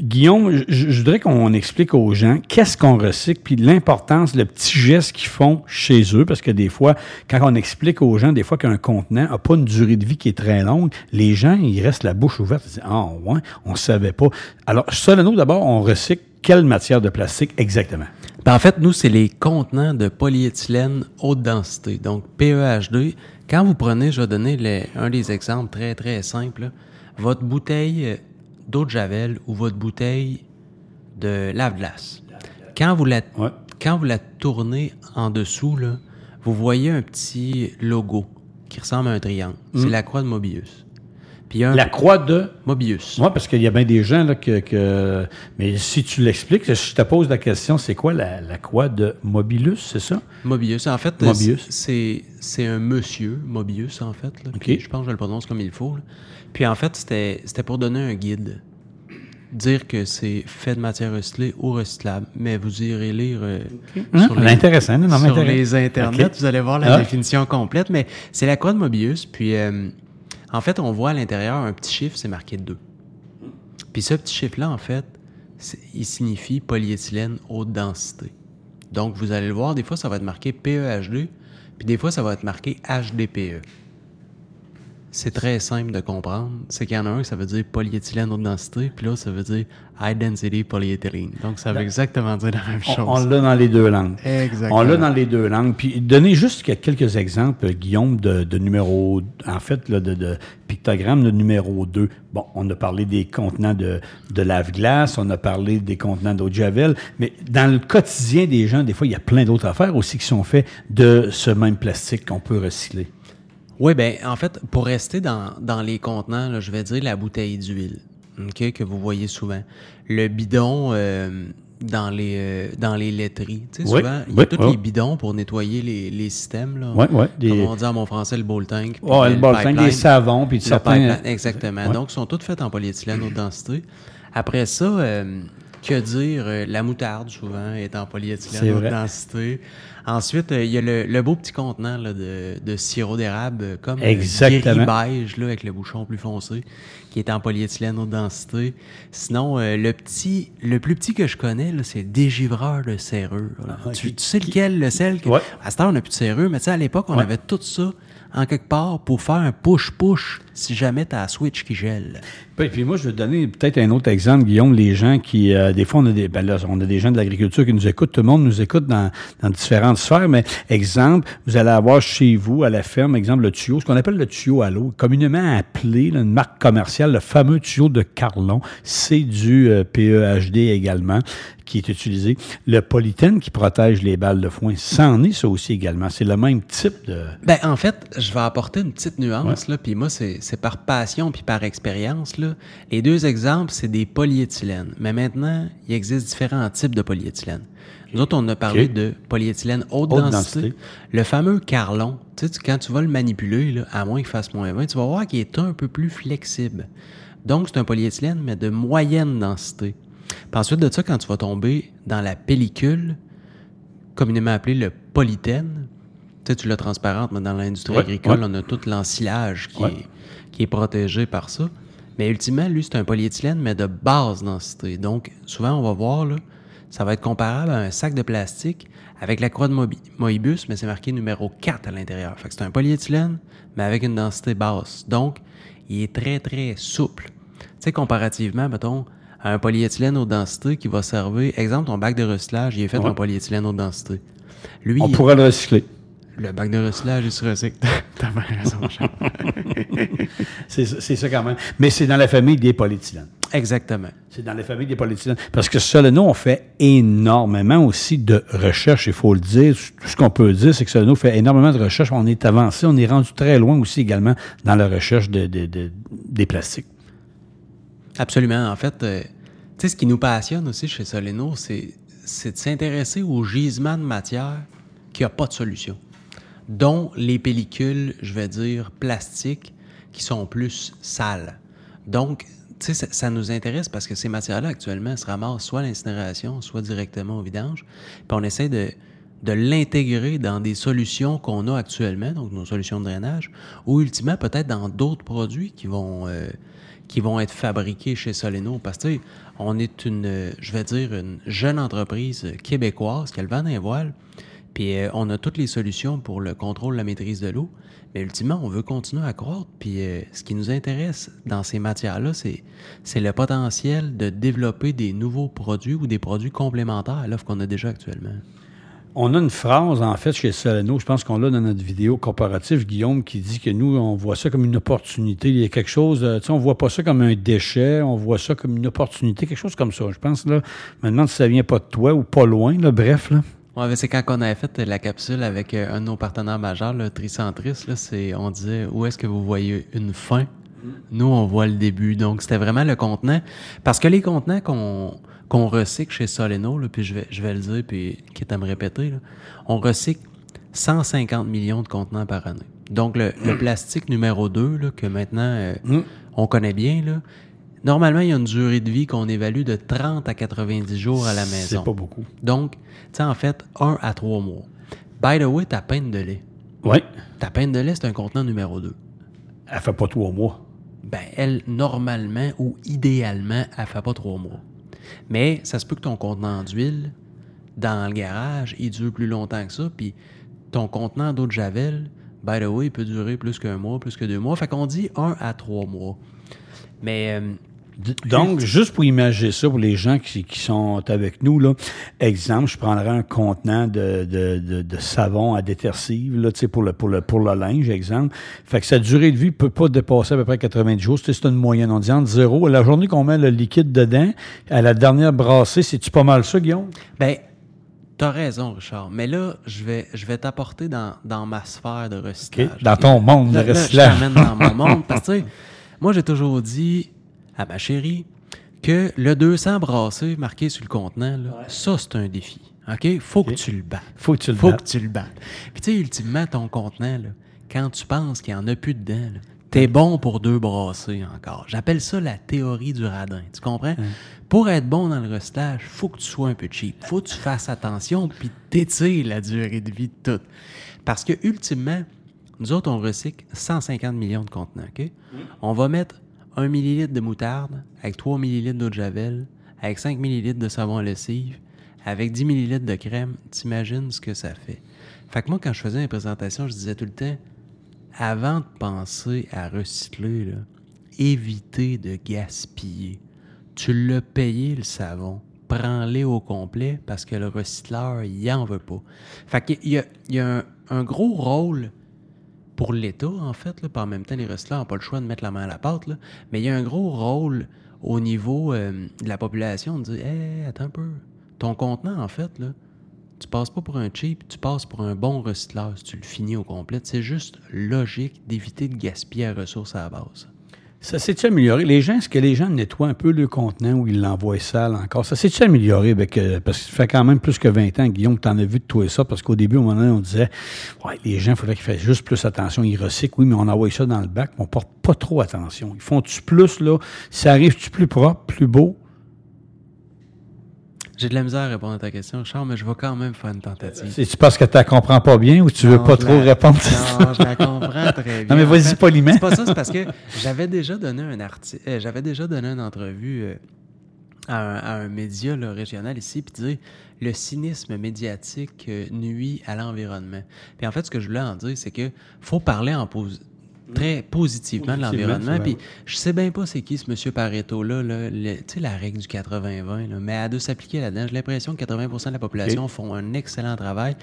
[SPEAKER 3] Guillaume, je, je voudrais qu'on explique aux gens qu'est-ce qu'on recycle, puis l'importance, le petit geste qu'ils font chez eux, parce que des fois, quand on explique aux gens, des fois qu'un contenant n'a pas une durée de vie qui est très longue, les gens, ils restent la bouche ouverte. Ils disent, ah ouais, on ne savait pas. Alors, Soleno, d'abord, on recycle quelle matière de plastique exactement?
[SPEAKER 4] Ben, en fait, nous, c'est les contenants de polyéthylène haute densité, donc PEH2. Quand vous prenez, je vais donner le- un des exemples très, très simples. là. Votre bouteille euh, d'eau de Javel ou votre bouteille de lave-glace. Quand vous la,
[SPEAKER 3] Ouais.
[SPEAKER 4] quand vous la tournez en dessous, là, vous voyez un petit logo qui ressemble à un triangle. C'est la croix de Mobius. Puis un
[SPEAKER 3] La croix de...
[SPEAKER 4] Mobius.
[SPEAKER 3] Moi, parce qu'il y a bien des gens là, que, que- Mais si tu l'expliques, je te pose la question, c'est quoi la, la croix de Mobilus, c'est ça?
[SPEAKER 4] Mobius. En fait,
[SPEAKER 3] Mobius.
[SPEAKER 4] c'est c'est un monsieur, Mobius, en fait. là. Je pense que je le prononce comme il faut. là. Puis en fait, c'était c'était pour donner un guide. Dire que c'est fait de matière recyclée ou recyclable. Mais vous irez lire euh, sur, les,
[SPEAKER 3] Intéressant, non, non,
[SPEAKER 4] sur
[SPEAKER 3] m'intéresse.
[SPEAKER 4] les internets, vous allez voir la
[SPEAKER 3] Ah.
[SPEAKER 4] définition complète. Mais c'est la croix de Mobius. Puis euh, en fait, on voit à l'intérieur un petit chiffre, c'est marqué 2. Puis ce petit chiffre-là, en fait, il signifie polyéthylène haute densité. Donc, vous allez le voir, des fois, ça va être marqué PEH2, puis des fois, ça va être marqué HDPE. C'est très simple de comprendre. C'est qu'il y en a un, ça veut dire polyéthylène haute densité, puis l'autre, ça veut dire high density polyéthylène. Donc, ça veut exactement dire la même chose.
[SPEAKER 3] on l'a dans les deux langues.
[SPEAKER 4] Exactement.
[SPEAKER 3] On l'a dans les deux langues. Puis donnez juste que- quelques exemples, Guillaume, de, de numéro, en fait, là, de, de pictogramme de numéro 2. Bon, on a parlé des contenants de, de lave-glace, on a parlé des contenants d'eau de javel, mais dans le quotidien des gens, des fois, il y a plein d'autres affaires aussi qui sont faites de ce même plastique qu'on peut recycler.
[SPEAKER 4] Oui, ben en fait, pour rester dans, dans les contenants, là, je vais dire la bouteille d'huile, ok, que vous voyez souvent. Le bidon euh, dans les euh, dans les laiteries. Tu sais,
[SPEAKER 3] Oui,
[SPEAKER 4] souvent, il y a
[SPEAKER 3] oui,
[SPEAKER 4] tous
[SPEAKER 3] oui.
[SPEAKER 4] les bidons pour nettoyer les, les systèmes. Là.
[SPEAKER 3] Ouais, des-
[SPEAKER 4] Comme on dit en mon français, le bowl tank.
[SPEAKER 3] Ouais, le bol
[SPEAKER 4] pipeline.
[SPEAKER 3] des savons, puis certains...
[SPEAKER 4] pipeline, exactement. Donc, ils sont toutes faites en polyéthylène haute densité. Après ça, euh, que dire? euh, la moutarde, souvent, est en polyéthylène haute densité. Ensuite, euh, il y a le, le beau petit contenant là, de, de sirop d'érable, euh, comme euh,
[SPEAKER 3] Exactement.
[SPEAKER 4] beige, là, avec le bouchon plus foncé, qui est en polyéthylène haute densité. Sinon, euh, le petit, le plus petit que je connais, c'est le dégivreur de serrure.
[SPEAKER 3] Ah,
[SPEAKER 4] tu,
[SPEAKER 3] qui-
[SPEAKER 4] tu sais lequel, le sel? que-
[SPEAKER 3] Ouais.
[SPEAKER 4] À cette heure, on n'a plus de serrure, mais tu sais, à l'époque, on
[SPEAKER 3] Ouais.
[SPEAKER 4] avait tout ça en quelque part pour faire un push-push si jamais t'as la switch qui gèle.
[SPEAKER 3] Puis, puis moi, je vais donner peut-être un autre exemple, Guillaume. Les gens qui, euh, des fois, on a des, ben là, on a des gens de l'agriculture qui nous écoutent. Tout le monde nous écoute dans, dans différentes sphères. Mais exemple, vous allez avoir chez vous, à la ferme, exemple, le tuyau, ce qu'on appelle le tuyau à l'eau, communément appelé, là, une marque commerciale, le fameux tuyau de Carlon. C'est du euh, PEHD également qui est utilisé. Le polythène qui protège les balles de foin, c'en est ça aussi également. C'est le même type de...
[SPEAKER 4] Ben, en fait, je vais apporter une petite nuance, là, puis moi, c'est par passion puis par expérience. Les deux exemples, c'est des polyéthylènes. Mais maintenant, il existe différents types de polyéthylène. Nous autres, on a parlé de polyéthylène haute,
[SPEAKER 3] Haute
[SPEAKER 4] densité.
[SPEAKER 3] densité.
[SPEAKER 4] Le fameux Carlon, tu sais, tu- quand tu vas le manipuler, là, à moins qu'il fasse moins 20, tu vas voir qu'il est un peu plus flexible. Donc, c'est un polyéthylène, mais de moyenne densité. Puis ensuite de ça, quand tu vas tomber dans la pellicule, communément appelée le polythène, tu sais, tu l'as transparente, mais dans l'industrie
[SPEAKER 3] Ouais,
[SPEAKER 4] agricole,
[SPEAKER 3] ouais.
[SPEAKER 4] on a tout l'ensilage qui,
[SPEAKER 3] Ouais.
[SPEAKER 4] est, qui est protégé par ça. Mais ultimement, lui, c'est un polyéthylène, mais de basse densité. Donc, souvent, on va voir, là, ça va être comparable à un sac de plastique avec la croix de Moebius, mais c'est marqué numéro 4 à l'intérieur. Fait que c'est un polyéthylène, mais avec une densité basse. Donc, il est très, très souple. Tu sais, comparativement, mettons, à un polyéthylène haute densité qui va servir, exemple, ton bac de recyclage, il est fait
[SPEAKER 3] Ouais.
[SPEAKER 4] en polyéthylène haute densité. Lui,
[SPEAKER 3] On
[SPEAKER 4] il-
[SPEAKER 3] pourrait le recycler.
[SPEAKER 4] le bac de recyclage, il se recycle. T'as bien raison.
[SPEAKER 3] C'est ça- c'est ça quand même. Mais c'est dans la famille des polyéthylènes.
[SPEAKER 4] Exactement.
[SPEAKER 3] C'est dans la famille des polyéthylènes. Parce que Soleno, on fait énormément aussi de recherche, il faut le dire. Tout ce qu'on peut dire, c'est que Soleno fait énormément de recherche. On est avancé, on est rendu très loin aussi également dans la recherche de, de- de- des plastiques.
[SPEAKER 4] Absolument. En fait, euh, tu sais, ce qui nous passionne aussi chez Soleno, c'est, de s'intéresser aux gisements de matière qui n'ont pas de solution, dont les pellicules, je vais dire, plastiques, qui sont plus sales. Donc, tu sais, ça, nous intéresse parce que ces matières-là, actuellement, se ramassent soit à l'incinération, soit directement au vidange. Puis on essaie de, de l'intégrer dans des solutions qu'on a actuellement, donc nos solutions de drainage, ou ultimement peut-être dans d'autres produits qui vont, euh, qui vont être fabriqués chez Soleno. Parce que on est une, je vais dire, une jeune entreprise québécoise qui a le vent voile. Puis euh, on a toutes les solutions pour le contrôle, la maîtrise de l'eau. Mais ultimement, on veut continuer à croître. Puis euh, ce qui nous intéresse dans ces matières-là, c'est, c'est le potentiel de développer des nouveaux produits ou des produits complémentaires à l'offre qu'on a déjà actuellement.
[SPEAKER 3] On a une phrase, en fait, chez Soleno, je pense qu'on l'a dans notre vidéo comparative, Guillaume, qui dit que nous, on voit ça comme une opportunité. Il y a quelque chose, euh, tu sais, on voit pas ça comme un déchet, on voit ça comme une opportunité, quelque chose comme ça. Je pense, là, maintenant, si ça vient pas de toi ou pas loin, là, bref, là.
[SPEAKER 4] Ouais, mais c'est quand on avait fait la capsule avec euh, un de nos partenaires majeurs, le Tricentris, là, c'est, on disait où est-ce que vous voyez une fin? Nous, on voit le début. Donc, c'était vraiment le contenant. Parce que les contenants qu'on qu'on recycle chez Soleno, là, puis je vais, je vais le dire, puis quitte à me répéter, là, on recycle 150 millions de contenants par année. Donc, le, le plastique numéro 2, là, que maintenant euh, on connaît bien, là, normalement, il y a une durée de vie qu'on évalue de 30 à 90 jours à la maison.
[SPEAKER 3] C'est pas beaucoup.
[SPEAKER 4] Donc, tu sais, en fait, un à trois mois. By the way, ta peine de lait.
[SPEAKER 3] Oui.
[SPEAKER 4] Ta peine de lait, c'est un contenant numéro 2.
[SPEAKER 3] Elle fait pas trois mois.
[SPEAKER 4] Ben, elle, normalement ou idéalement, elle fait pas trois mois. Mais ça se peut que ton contenant d'huile, dans le garage, il dure plus longtemps que ça. Puis ton contenant d'eau de Javel, by the way, il peut durer plus qu'un mois, plus que deux mois. Fait qu'on dit un à trois mois. Mais euh,
[SPEAKER 3] Donc, juste pour imaginer ça, pour les gens qui, qui sont avec nous, là, exemple, je prendrais un contenant de, de, de, de savon à détersive, là, pour le, pour, le, pour le linge, exemple. Fait que sa durée de vie peut pas dépasser à peu près 90 jours. C'est une moyenne. On dit entre zéro. La journée qu'on met le liquide dedans, à la dernière brassée, c'est-tu pas mal ça, Guillaume?
[SPEAKER 4] Ben, t'as raison, Richard. Mais là, je vais, je vais t'apporter dans, dans ma sphère de recyclage.
[SPEAKER 3] Dans ton monde de
[SPEAKER 4] Là, là, je
[SPEAKER 3] recyclage.
[SPEAKER 4] t'amène dans mon monde. Parce que, moi, j'ai toujours dit à ma chérie que le 200 brassé marqué sur le contenant, là, ça, c'est un défi. OK? Faut que tu le battes.
[SPEAKER 3] Faut que tu le
[SPEAKER 4] Faut
[SPEAKER 3] battes.
[SPEAKER 4] que tu le battes. Puis, tu sais, ultimement, ton contenant, là, quand tu penses qu'il n'y en a plus dedans, là, t'es bon pour deux brassées encore. J'appelle ça la théorie du radin. Tu comprends? Pour être bon dans le recyclage, faut que tu sois un peu cheap. Faut que tu fasses attention puis t'étires la durée de vie de tout. Parce que, ultimement, nous autres, on recycle 150 millions de contenants. OK? On va mettre 1 millilitre de moutarde, avec 3 millilitres d'eau de javel, avec 5 millilitres de savon à lessive, avec 10 millilitres de crème, t'imagines ce que ça fait. Fait que moi, quand je faisais mes présentations, je disais tout le temps, avant de penser à recycler, évitez de gaspiller. Tu l'as payé le savon. Prends-les au complet parce que le recycleur, il en veut pas. Fait qu'il y a, il y a un gros rôle pour l'État, en fait. En même temps, les recycleurs n'ont pas le choix de mettre la main à la pâte. Mais il y a un gros rôle au niveau euh, de la population de dire Hé, attends un peu. Ton contenant, en fait, là, tu passes pas pour un cheap, tu passes pour un bon recycleur si tu le finis au complet. C'est juste logique d'éviter de gaspiller la ressource à la base.
[SPEAKER 3] Ça s'est-tu amélioré? Les gens, est-ce que les gens nettoient un peu le contenant ou ils l'envoient sale encore? Ça s'est-tu amélioré? Avec, euh, parce que ça fait quand même plus que 20 ans, Guillaume, tu en as vu de toi ça, parce qu'au début, au moment donné, on disait, ouais, les gens, il faudrait qu'ils fassent juste plus attention. Ils recyclent, oui, mais on envoie ça dans le bac, mais on porte pas trop attention. Ils font-tu plus, là? Ça arrive-tu plus propre, plus beau?
[SPEAKER 4] J'ai de la misère à répondre à ta question, Charles, mais je vais quand même faire une tentative.
[SPEAKER 3] C'est-tu parce que tu la comprends pas bien ou tu veux
[SPEAKER 4] Non,
[SPEAKER 3] pas
[SPEAKER 4] je
[SPEAKER 3] trop
[SPEAKER 4] la-
[SPEAKER 3] répondre?
[SPEAKER 4] Non, je la comprends très bien.
[SPEAKER 3] Non, mais vas-y poliment.
[SPEAKER 4] C'est pas ça, c'est parce que j'avais déjà donné un article, j'avais déjà donné une entrevue euh, à, un, à un média là, régional ici, puis dire le cynisme médiatique euh, nuit à l'environnement. Puis en fait, ce que je voulais en dire, c'est que faut parler en pos- très positivement de l'environnement. Puis je sais bien pas c'est qui ce monsieur Pareto-là, là, tu sais, la règle du 80-20, là, mais elle doit s'appliquer là-dedans. J'ai l'impression que 80 de la population font un excellent travail,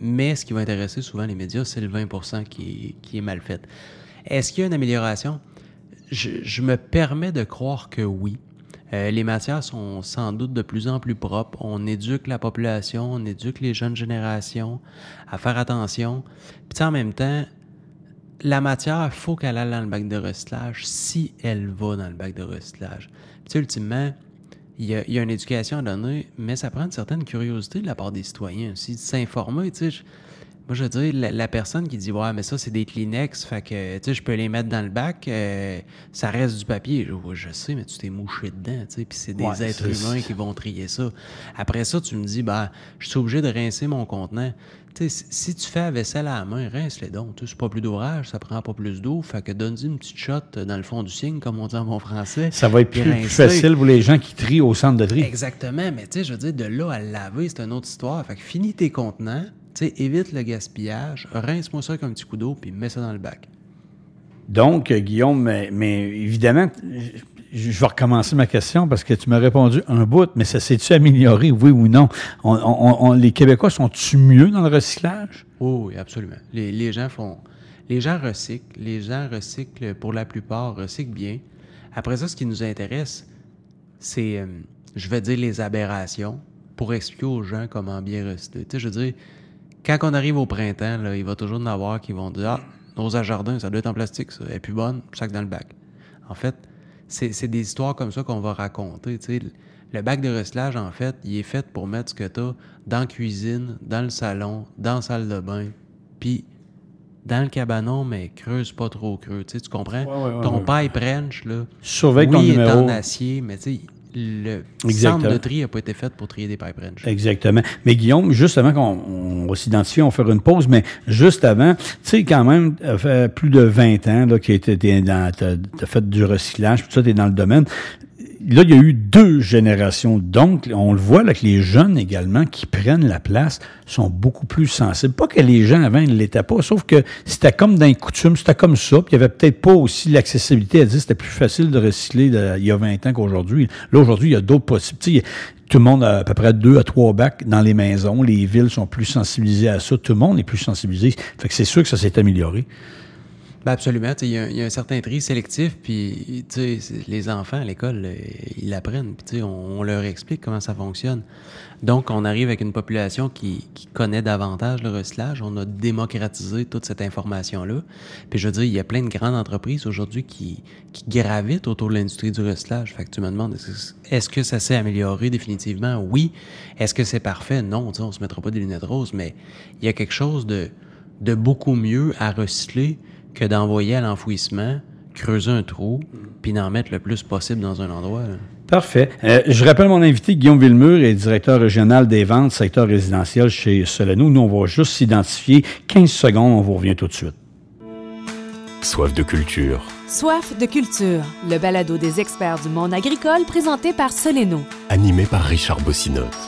[SPEAKER 4] mais ce qui va intéresser souvent les médias, c'est le 20 qui est, qui est mal fait. Est-ce qu'il y a une amélioration? Je, je me permets de croire que oui. Euh, les matières sont sans doute de plus en plus propres. On éduque la population, on éduque les jeunes générations à faire attention. Puis en même temps, la matière, il faut qu'elle aille dans le bac de recyclage si elle va dans le bac de recyclage. Puis, tu sais, ultimement, il y, a, il y a une éducation à donner, mais ça prend une certaine curiosité de la part des citoyens aussi, de s'informer. Tu sais, je- moi, je veux dire, la, la personne qui dit Ouais, mais ça, c'est des Kleenex, fait que tu sais, je peux les mettre dans le bac, euh, ça reste du papier. Je, Ouais, je sais, mais tu t'es mouché dedans, tu sais, puis c'est des
[SPEAKER 3] Ouais,
[SPEAKER 4] êtres humains qui vont trier ça. Après ça, tu me dis bah, je suis obligé de rincer mon contenant. Si- tu fais la vaisselle à la main, rince-les donc. Tu sais, C'est pas plus d'ouvrage, ça prend pas plus d'eau. Fait que donne-y une petite shot dans le fond du signe, comme on dit en bon français.
[SPEAKER 3] Ça va être plus, facile pour les gens qui trient au centre de tri.
[SPEAKER 4] Exactement, mais tu sais, je veux dire, de là à le laver, c'est une autre histoire. Fait que finis tes contenants, tu sais, évite le gaspillage, rince-moi ça avec un petit coup d'eau, puis mets ça dans le bac.
[SPEAKER 3] Donc, euh, Guillaume, mais, mais évidemment, je, vais recommencer ma question parce que tu m'as répondu un bout, mais ça s'est-tu amélioré, oui ou non? On- on- on- les Québécois sont-tu mieux dans le recyclage?
[SPEAKER 4] Oui, absolument. Les, gens font. Les gens recyclent. Les gens recyclent pour la plupart, recyclent bien. Après ça, ce qui nous intéresse, c'est, euh, je vais dire, les aberrations pour expliquer aux gens comment bien recycler. Tu sais, je veux dire, quand on arrive au printemps, il va toujours en avoir qui vont dire Ah, nos à jardin, ça doit être en plastique, ça. Elle est plus bonne, sac dans le bac. En fait, c'est c'est des histoires comme ça qu'on va raconter. tu sais. Le bac de recyclage, en fait, il est fait pour mettre ce que tu as dans la cuisine, dans le salon, dans la salle de bain, puis dans le cabanon, mais creuse pas trop creux. Tu, comprends?
[SPEAKER 3] Ouais, ouais, ouais,
[SPEAKER 4] ton
[SPEAKER 3] ouais.
[SPEAKER 4] pipe wrench, là,
[SPEAKER 3] Surveille
[SPEAKER 4] oui,
[SPEAKER 3] ton
[SPEAKER 4] il est en acier, mais tu sais, le
[SPEAKER 3] Exactement.
[SPEAKER 4] centre de tri n'a pas été fait pour trier des pipe.
[SPEAKER 3] Exactement. Mais Guillaume, juste avant qu'on on va s'identifier, on va faire une pause, mais juste avant, tu sais, quand même, ça fait plus de 20 ans là, que tu as, fait du recyclage, puis tout ça, tu es dans le domaine. Là, il y a eu deux générations. Donc, on le voit là, que les jeunes également qui prennent la place sont beaucoup plus sensibles. Pas que les gens avant ne l'étaient pas, sauf que c'était comme dans les coutumes, c'était comme ça. Il n'y avait peut-être pas aussi l'accessibilité à dire c'était plus facile de recycler il y a 20 ans qu'aujourd'hui. Là, aujourd'hui, il y a d'autres possibilités. Tout le monde a à peu près deux à trois bacs dans les maisons. Les villes sont plus sensibilisées à ça. Tout le monde est plus sensibilisé. Fait que c'est sûr que ça s'est amélioré.
[SPEAKER 4] Ben absolument. Il y, a un- il y a un certain tri sélectif, puis les enfants à l'école, euh, ils l'apprennent, puis on, on leur explique comment ça fonctionne. Donc, on arrive avec une population qui, qui connaît davantage le recyclage. On a démocratisé toute cette information-là. Puis je veux dire, il y a plein de grandes entreprises aujourd'hui qui, qui gravitent autour de l'industrie du recyclage. Fait que tu me demandes, est-ce que- ça s'est amélioré définitivement? Oui. Est-ce que c'est parfait? Non. On se mettra pas des lunettes roses, mais il y a quelque chose de, de beaucoup mieux à recycler que d'envoyer à l'enfouissement, creuser un trou, puis d'en mettre le plus possible dans un endroit. là.
[SPEAKER 3] Parfait. Euh, je rappelle mon invité, Guillaume Villemur, est directeur régional des ventes, secteur résidentiel chez Soleno. Nous, on va juste s'identifier 15 secondes, on vous revient tout de suite.
[SPEAKER 1] Soif de culture.
[SPEAKER 2] Soif de culture, le balado des experts du monde agricole présenté par Soleno.
[SPEAKER 1] Animé par Richard Bossinotte.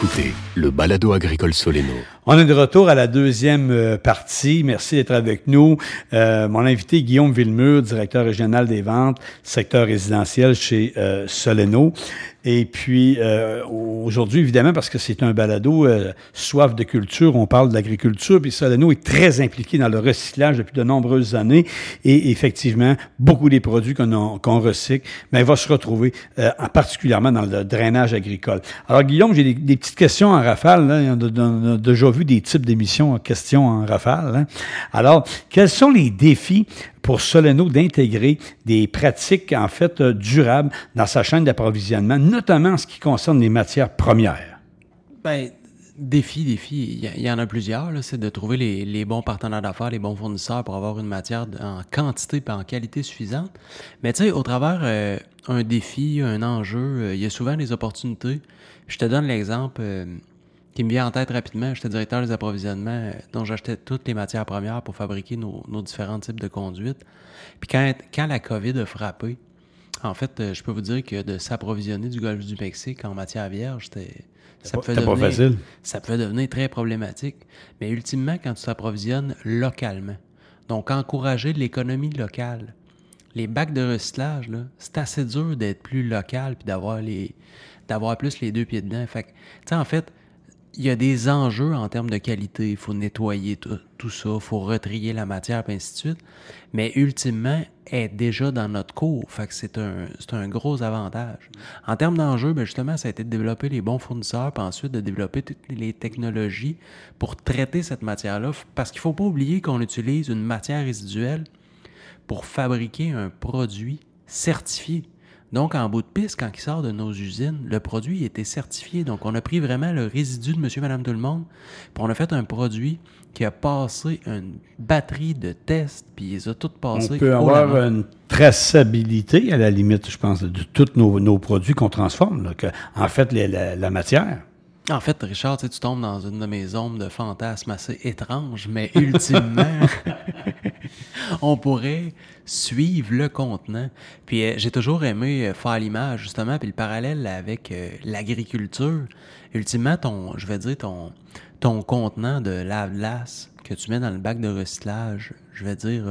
[SPEAKER 1] Écoutez le balado agricole Soleno.
[SPEAKER 3] On est de retour à la deuxième euh, partie. Merci d'être avec nous. Euh, mon invité, Guillaume Villemur, directeur régional des ventes, secteur résidentiel chez euh, Soleno. Et puis, aujourd'hui, évidemment, parce que c'est un balado soif de culture, on parle d'agriculture, puis Soleno est très impliqué dans le recyclage depuis de nombreuses années. Et effectivement, beaucoup des produits qu'on recycle, mais va se retrouver en particulièrement dans le drainage agricole. Alors, Guillaume, j'ai des, des petites questions en rafale. On a, déjà vu des types d'émissions en questions en rafale. Hein. Alors, quels sont les défis pour Soleno d'intégrer des pratiques, en fait, euh, durables dans sa chaîne d'approvisionnement, notamment en ce qui concerne les matières premières?
[SPEAKER 4] Ben, défi, défi, il y, en a plusieurs. C'est de trouver les, bons partenaires d'affaires, les bons fournisseurs pour avoir une matière en quantité et en qualité suffisante. Mais tu sais, au travers euh, un défi, un enjeu, euh, il y a souvent des opportunités. Je te donne l'exemple qui me vient en tête rapidement. J'étais directeur des approvisionnements, euh, dont j'achetais toutes les matières premières pour fabriquer nos, nos différents types de conduites. Puis quand, quand la COVID a frappé, en fait, euh, je peux vous dire que de s'approvisionner du golfe du Mexique en matière vierge, c'était... Ça
[SPEAKER 3] pas
[SPEAKER 4] devenir-
[SPEAKER 3] facile.
[SPEAKER 4] ça peut devenir très problématique. Mais ultimement, quand tu t'approvisionnes localement, donc encourager l'économie locale, les bacs de recyclage, c'est assez dur d'être plus local puis d'avoir les d'avoir plus les deux pieds dedans. Fait que, tu sais, en fait, il y a des enjeux en termes de qualité. Il faut nettoyer tout, ça, il faut retrier la matière, et ainsi de suite. Mais ultimement, elle est déjà dans notre cours. Fait que c'est un, un gros avantage. En termes d'enjeux, ben justement, ça a été de développer les bons fournisseurs, puis ensuite de développer toutes les technologies pour traiter cette matière-là. Parce qu'il ne faut pas oublier qu'on utilise une matière résiduelle pour fabriquer un produit certifié. Donc, en bout de piste, quand il sort de nos usines, le produit était certifié. Donc, on a pris vraiment le résidu de monsieur, madame, tout le monde, puis on a fait un produit qui a passé une batterie de tests, puis il les a toutes passées.
[SPEAKER 3] On peut avoir
[SPEAKER 4] main.
[SPEAKER 3] une traçabilité, à la limite, je pense, de tous nos, nos produits qu'on transforme. là, que, en fait, les- la, la matière.
[SPEAKER 4] En fait, Richard, tu tombes dans une de mes zones de fantasmes assez étranges, mais ultimement, on pourrait suivre le contenant. Puis euh, j'ai toujours aimé euh, faire l'image, justement, puis le parallèle avec euh, l'agriculture. Ultimement, je vais dire, ton, ton contenant de lave-glace que tu mets dans le bac de recyclage, je vais dire,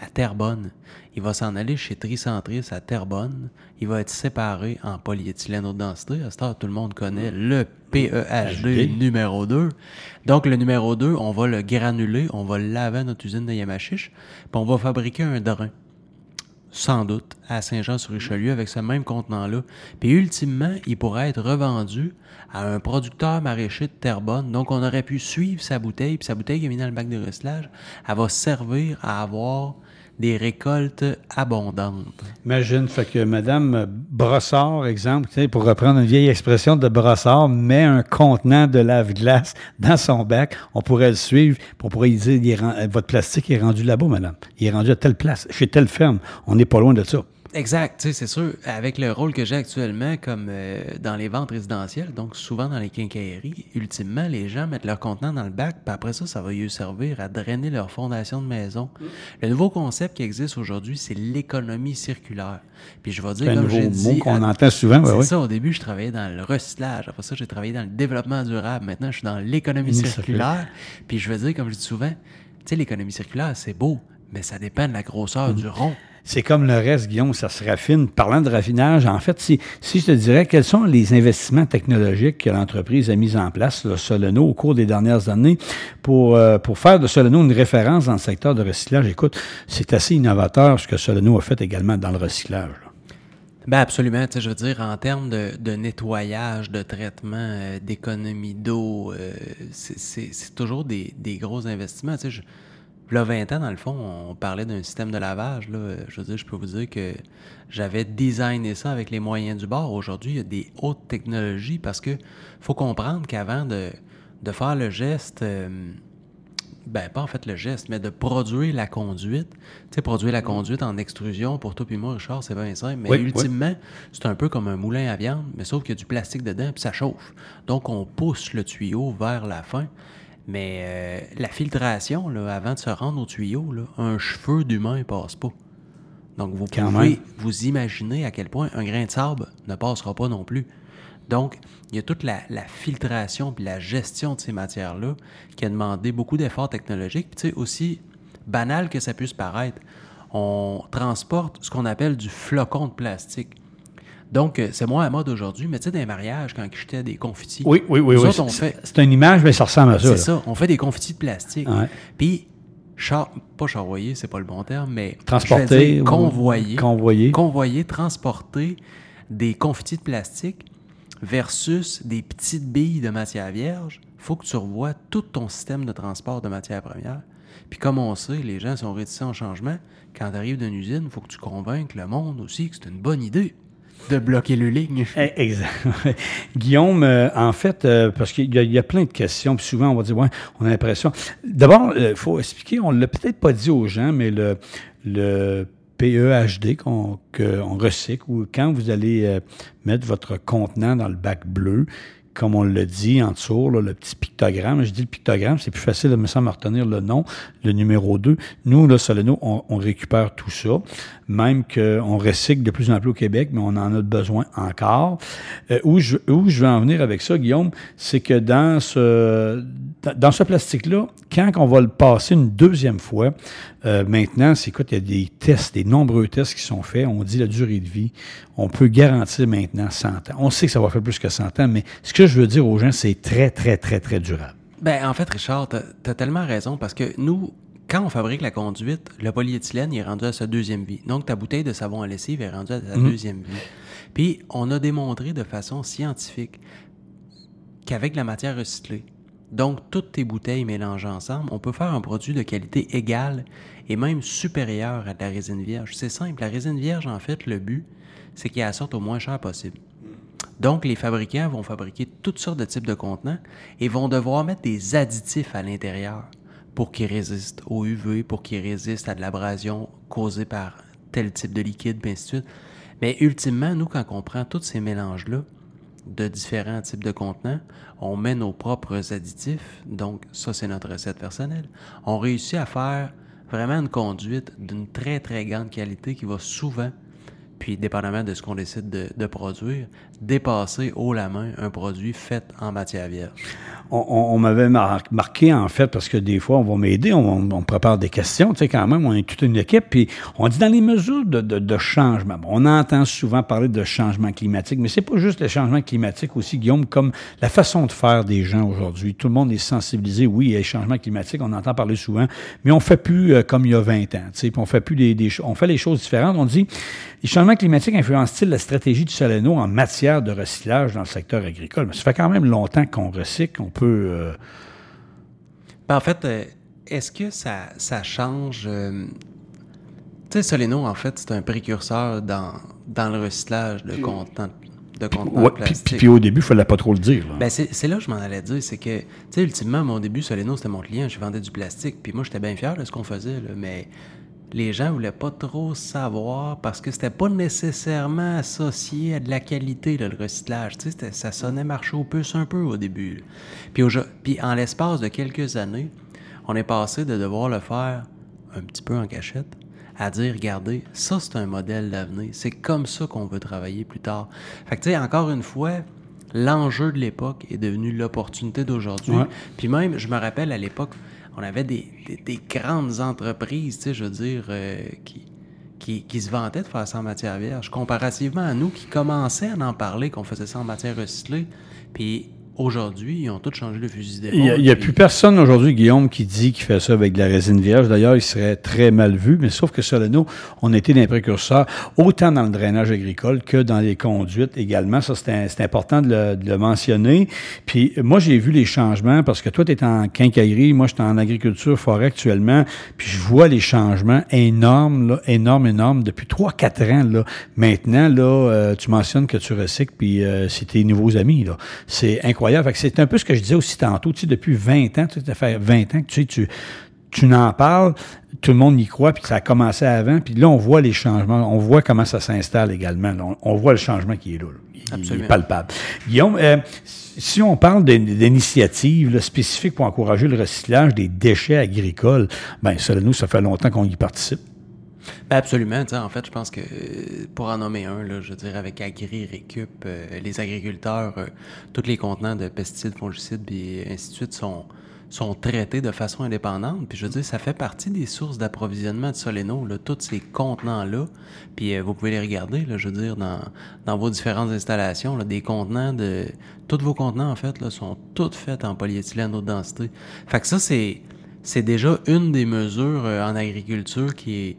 [SPEAKER 4] à Terrebonne. Il va s'en aller chez Tricentris à Terrebonne. Il va être séparé en polyéthylène haute densité. À ce temps, tout le monde connaît le PEHD numéro 2. Donc, le numéro 2, on va le granuler, on va le laver à notre usine de Yamachiche, puis on va fabriquer un drain sans doute, à Saint-Jean-sur-Richelieu avec ce même contenant-là. Puis ultimement, il pourrait être revendu à un producteur maraîcher de Terrebonne. Donc, on aurait pu suivre sa bouteille, puis sa bouteille qui est mise dans le bac de recyclage, elle va servir à avoir des récoltes abondantes.
[SPEAKER 3] Imagine, fait que Madame Brossard, exemple, pour reprendre une vieille expression de Brossard, met un contenant de lave-glace dans son bac. On pourrait le suivre, on pourrait dire votre plastique est rendu là-bas, madame. Il est rendu à telle place, chez telle ferme. On n'est pas loin de ça.
[SPEAKER 4] Exact, tu sais, c'est sûr. Avec le rôle que j'ai actuellement, comme euh, dans les ventes résidentielles, donc souvent dans les quincailleries, ultimement, les gens mettent leur contenant dans le bac, puis après ça, ça va lui servir à drainer leur fondation de maison. Le nouveau concept qui existe aujourd'hui, c'est l'économie circulaire. Puis je vais dire, comme
[SPEAKER 3] nouveau
[SPEAKER 4] j'ai
[SPEAKER 3] mot
[SPEAKER 4] dit,
[SPEAKER 3] qu'on
[SPEAKER 4] à-
[SPEAKER 3] entend souvent. ouais,
[SPEAKER 4] c'est ça, au début, je travaillais dans le recyclage. Après ça, j'ai travaillé dans le développement durable. Maintenant, je suis dans l'économie
[SPEAKER 3] ça
[SPEAKER 4] circulaire. Puis je veux dire, comme je dis souvent, tu sais, l'économie circulaire, c'est beau, mais ça dépend de la grosseur
[SPEAKER 3] Mmh.
[SPEAKER 4] du rond.
[SPEAKER 3] C'est comme le reste, Guillaume, ça se raffine. Parlant de raffinage, en fait, si, je te dirais quels sont les investissements technologiques que l'entreprise a mis en place, le Soleno, au cours des dernières années, pour, euh, pour faire de Soleno une référence dans le secteur de recyclage, écoute, c'est assez innovateur ce que Soleno a fait également dans le recyclage.
[SPEAKER 4] Ben absolument, je veux dire, en termes de, nettoyage, de traitement, euh, d'économie d'eau, euh, c'est- toujours des, gros investissements. Là, 20 ans, dans le fond, on parlait d'un système de lavage. Là, je veux dire, je peux vous dire que j'avais designé ça avec les moyens du bord. Aujourd'hui, il y a des hautes technologies parce que faut comprendre qu'avant de, de faire le geste, euh, ben pas en fait le geste, mais de produire la conduite. Tu sais, produire la conduite en extrusion, pour toi puis moi, Richard, c'est bien simple. Mais
[SPEAKER 3] Oui,
[SPEAKER 4] ultimement, c'est un peu comme un moulin à viande, mais sauf qu'il y a du plastique dedans, puis ça chauffe. Donc, on pousse le tuyau vers la fin. Mais euh, la filtration, là, avant de se rendre au tuyau, là, un cheveu d'humain ne passe pas. Donc, vous
[SPEAKER 3] Quand
[SPEAKER 4] pouvez
[SPEAKER 3] même.
[SPEAKER 4] vous imaginer à quel point un grain de sable ne passera pas non plus. Donc, il y a toute la, la filtration puis la gestion de ces matières-là qui a demandé beaucoup d'efforts technologiques. Puis, tu sais, aussi banal que ça puisse paraître, on transporte ce qu'on appelle du flocon de plastique. Donc, euh, c'est moins à mode aujourd'hui, mais tu sais, dans les mariages, quand je jetais des confitis,
[SPEAKER 3] Oui, oui, oui. oui. C'est-
[SPEAKER 4] fait,
[SPEAKER 3] C'est une image, mais ça ressemble à ça.
[SPEAKER 4] c'est ça. On fait des confitis de plastique.
[SPEAKER 3] Ouais.
[SPEAKER 4] Puis, char... pas charroyer, c'est pas le bon terme, mais.
[SPEAKER 3] Transporter.
[SPEAKER 4] Convoyer.
[SPEAKER 3] Convoyer.
[SPEAKER 4] Convoyer, transporter des confitis de plastique versus des petites billes de matière vierge. faut que tu revoies tout ton système de transport de matière première. Puis, comme on sait, les gens sont réticents au changement. Quand tu arrives d'une usine, il faut que tu convainques le monde aussi que c'est une bonne idée de bloquer le ligne.
[SPEAKER 3] Eh, Exact. Guillaume, euh, en fait, euh, parce qu'il y, a- plein de questions, puis souvent on va dire, ouais, on a l'impression. D'abord, il faut expliquer, on ne l'a peut-être pas dit aux gens, mais le, PEHD qu'on recycle, ou quand vous allez euh, mettre votre contenant dans le bac bleu, comme on le dit en dessous, le petit pictogramme. Je dis le pictogramme, c'est plus facile de me semble retenir le nom, le numéro 2. Nous, là, Soleno, on, récupère tout ça. Même qu'on recycle de plus en plus au Québec, mais on en a besoin encore. Euh, où, je, où veux en venir avec ça, Guillaume, c'est que dans ce, dans ce plastique-là, quand on va le passer une deuxième fois, euh, maintenant, c'est écoute, il y a des tests, des nombreux tests qui sont faits. On dit la durée de vie. On peut garantir maintenant 100 ans. On sait que ça va faire plus que 100 ans, mais ce que je veux dire aux gens, c'est très, très, très, très durable.
[SPEAKER 4] Ben, en fait, Richard, t'as as tellement raison parce que nous, quand on fabrique la conduite, le polyéthylène il est rendu à sa deuxième vie. Donc, ta bouteille de savon à lessive est rendue à sa deuxième vie. Puis, on a démontré de façon scientifique qu'avec la matière recyclée, donc toutes tes bouteilles mélangées ensemble, on peut faire un produit de qualité égale et même supérieure à de la résine vierge. C'est simple, la résine vierge, en fait, le but, c'est qu'elle sorte au moins cher possible. Donc, les fabricants vont fabriquer toutes sortes de types de contenants et vont devoir mettre des additifs à l'intérieur pour qu'ils résistent au UV, pour qu'ils résistent à de l'abrasion causée par tel type de liquide, puis ainsi de suite. Mais ultimement, nous, quand on prend tous ces mélanges-là de différents types de contenants, on met nos propres additifs. Donc, ça, c'est notre recette personnelle. On réussit à faire vraiment une conduite d'une très, très grande qualité qui va souvent puis dépendamment de ce qu'on décide de, de produire, dépasser haut la main un produit fait en matière vierge.
[SPEAKER 3] On, m'avait mar- marqué, en fait, parce que des fois, on va m'aider, on, prépare des questions, tu sais, quand même, on est toute une équipe, puis on dit dans les mesures de, changement. On entend souvent parler de changement climatique, mais c'est pas juste le changement climatique aussi, Guillaume, comme la façon de faire des gens aujourd'hui. Tout le monde est sensibilisé, oui, il y a les changements climatiques, on entend parler souvent, mais on fait plus euh, comme il y a 20 ans, tu sais, puis on fait plus des, des on fait les choses différentes. On dit, les changements climatiques influencent-ils la stratégie du Soleno en matière de recyclage dans le secteur agricole? Mais ça fait quand même longtemps qu'on recycle, on peut... euh,
[SPEAKER 4] Ben, en fait, euh, est-ce que ça, ça change... euh, Tu sais, Soleno, en fait, c'est un précurseur dans, dans le recyclage de contenants de, contenants
[SPEAKER 3] Ouais, puis,
[SPEAKER 4] plastique.
[SPEAKER 3] puis- puis au début, il fallait pas trop le dire.
[SPEAKER 4] Ben, c'est c'est là que je m'en allais dire, c'est que, tu sais, ultimement, mon début, Soleno, c'était mon client, je vendais du plastique, puis moi, j'étais bien fier de ce qu'on faisait, là, mais les gens voulaient pas trop savoir parce que c'était pas nécessairement associé à de la qualité, là, le recyclage, tu sais, ça sonnait marché aux puces un peu au début. Puis, au- puis en l'espace de quelques années, on est passé de devoir le faire un petit peu en cachette à dire, regardez, ça c'est un modèle d'avenir. C'est comme ça qu'on veut travailler plus tard. Fait que tu sais, encore une fois, l'enjeu de l'époque est devenu l'opportunité d'aujourd'hui.
[SPEAKER 3] Ouais.
[SPEAKER 4] Puis même, je me rappelle à l'époque, on avait des, des- des grandes entreprises, tu sais, je veux dire, euh, qui, qui, se vantaient de faire ça en matière vierge, comparativement à nous qui commençaient à en parler, qu'on faisait ça en matière recyclée. Aujourd'hui, ils ont tous changé le fusil d'épaule.
[SPEAKER 3] Il n'y a, plus personne aujourd'hui, Guillaume, qui dit qu'il fait ça avec de la résine vierge. D'ailleurs, il serait très mal vu, mais sauf que Soleno, on était des précurseurs, autant dans le drainage agricole que dans les conduites également. Ça, c'est important de le, de le mentionner. Puis moi, j'ai vu les changements parce que toi, tu es en quincaillerie, moi, je suis en agriculture forêt actuellement, puis je vois les changements énormes, là, énormes, énormes, depuis 3-4 ans. Là. Maintenant, là, euh, tu mentionnes que tu recycles, puis euh, c'est tes nouveaux amis. là. C'est incroyable. Incroyable. C'est un peu ce que je disais aussi tantôt. Tu sais, depuis 20 ans, tu sais, ça fait 20 ans que tu sais, tu, tu n'en parles, tout le monde y croit, puis ça a commencé avant, puis là, on voit les changements, on voit comment ça s'installe également. là. On, on voit le changement qui est là. là. Il- est palpable. Guillaume, euh, si on parle d'in- d'initiatives spécifiques pour encourager le recyclage des déchets agricoles, ben ça, nous, ça fait longtemps qu'on y participe.
[SPEAKER 4] Ben absolument. En fait, je pense que euh, pour en nommer un, là, je veux dire, avec Agri Récup, euh, les agriculteurs, euh, tous les contenants de pesticides, fongicides et ainsi de suite sont, sont traités de façon indépendante. Puis je veux dire, ça fait partie des sources d'approvisionnement de Soleno, là, tous ces contenants-là. Puis euh, vous pouvez les regarder, là, je veux dire, dans, dans vos différentes installations, là, des contenants de... Tous vos contenants, en fait, là, sont tous faits en polyéthylène haute densité. Fait que ça, c'est c'est déjà une des mesures euh, en agriculture qui est,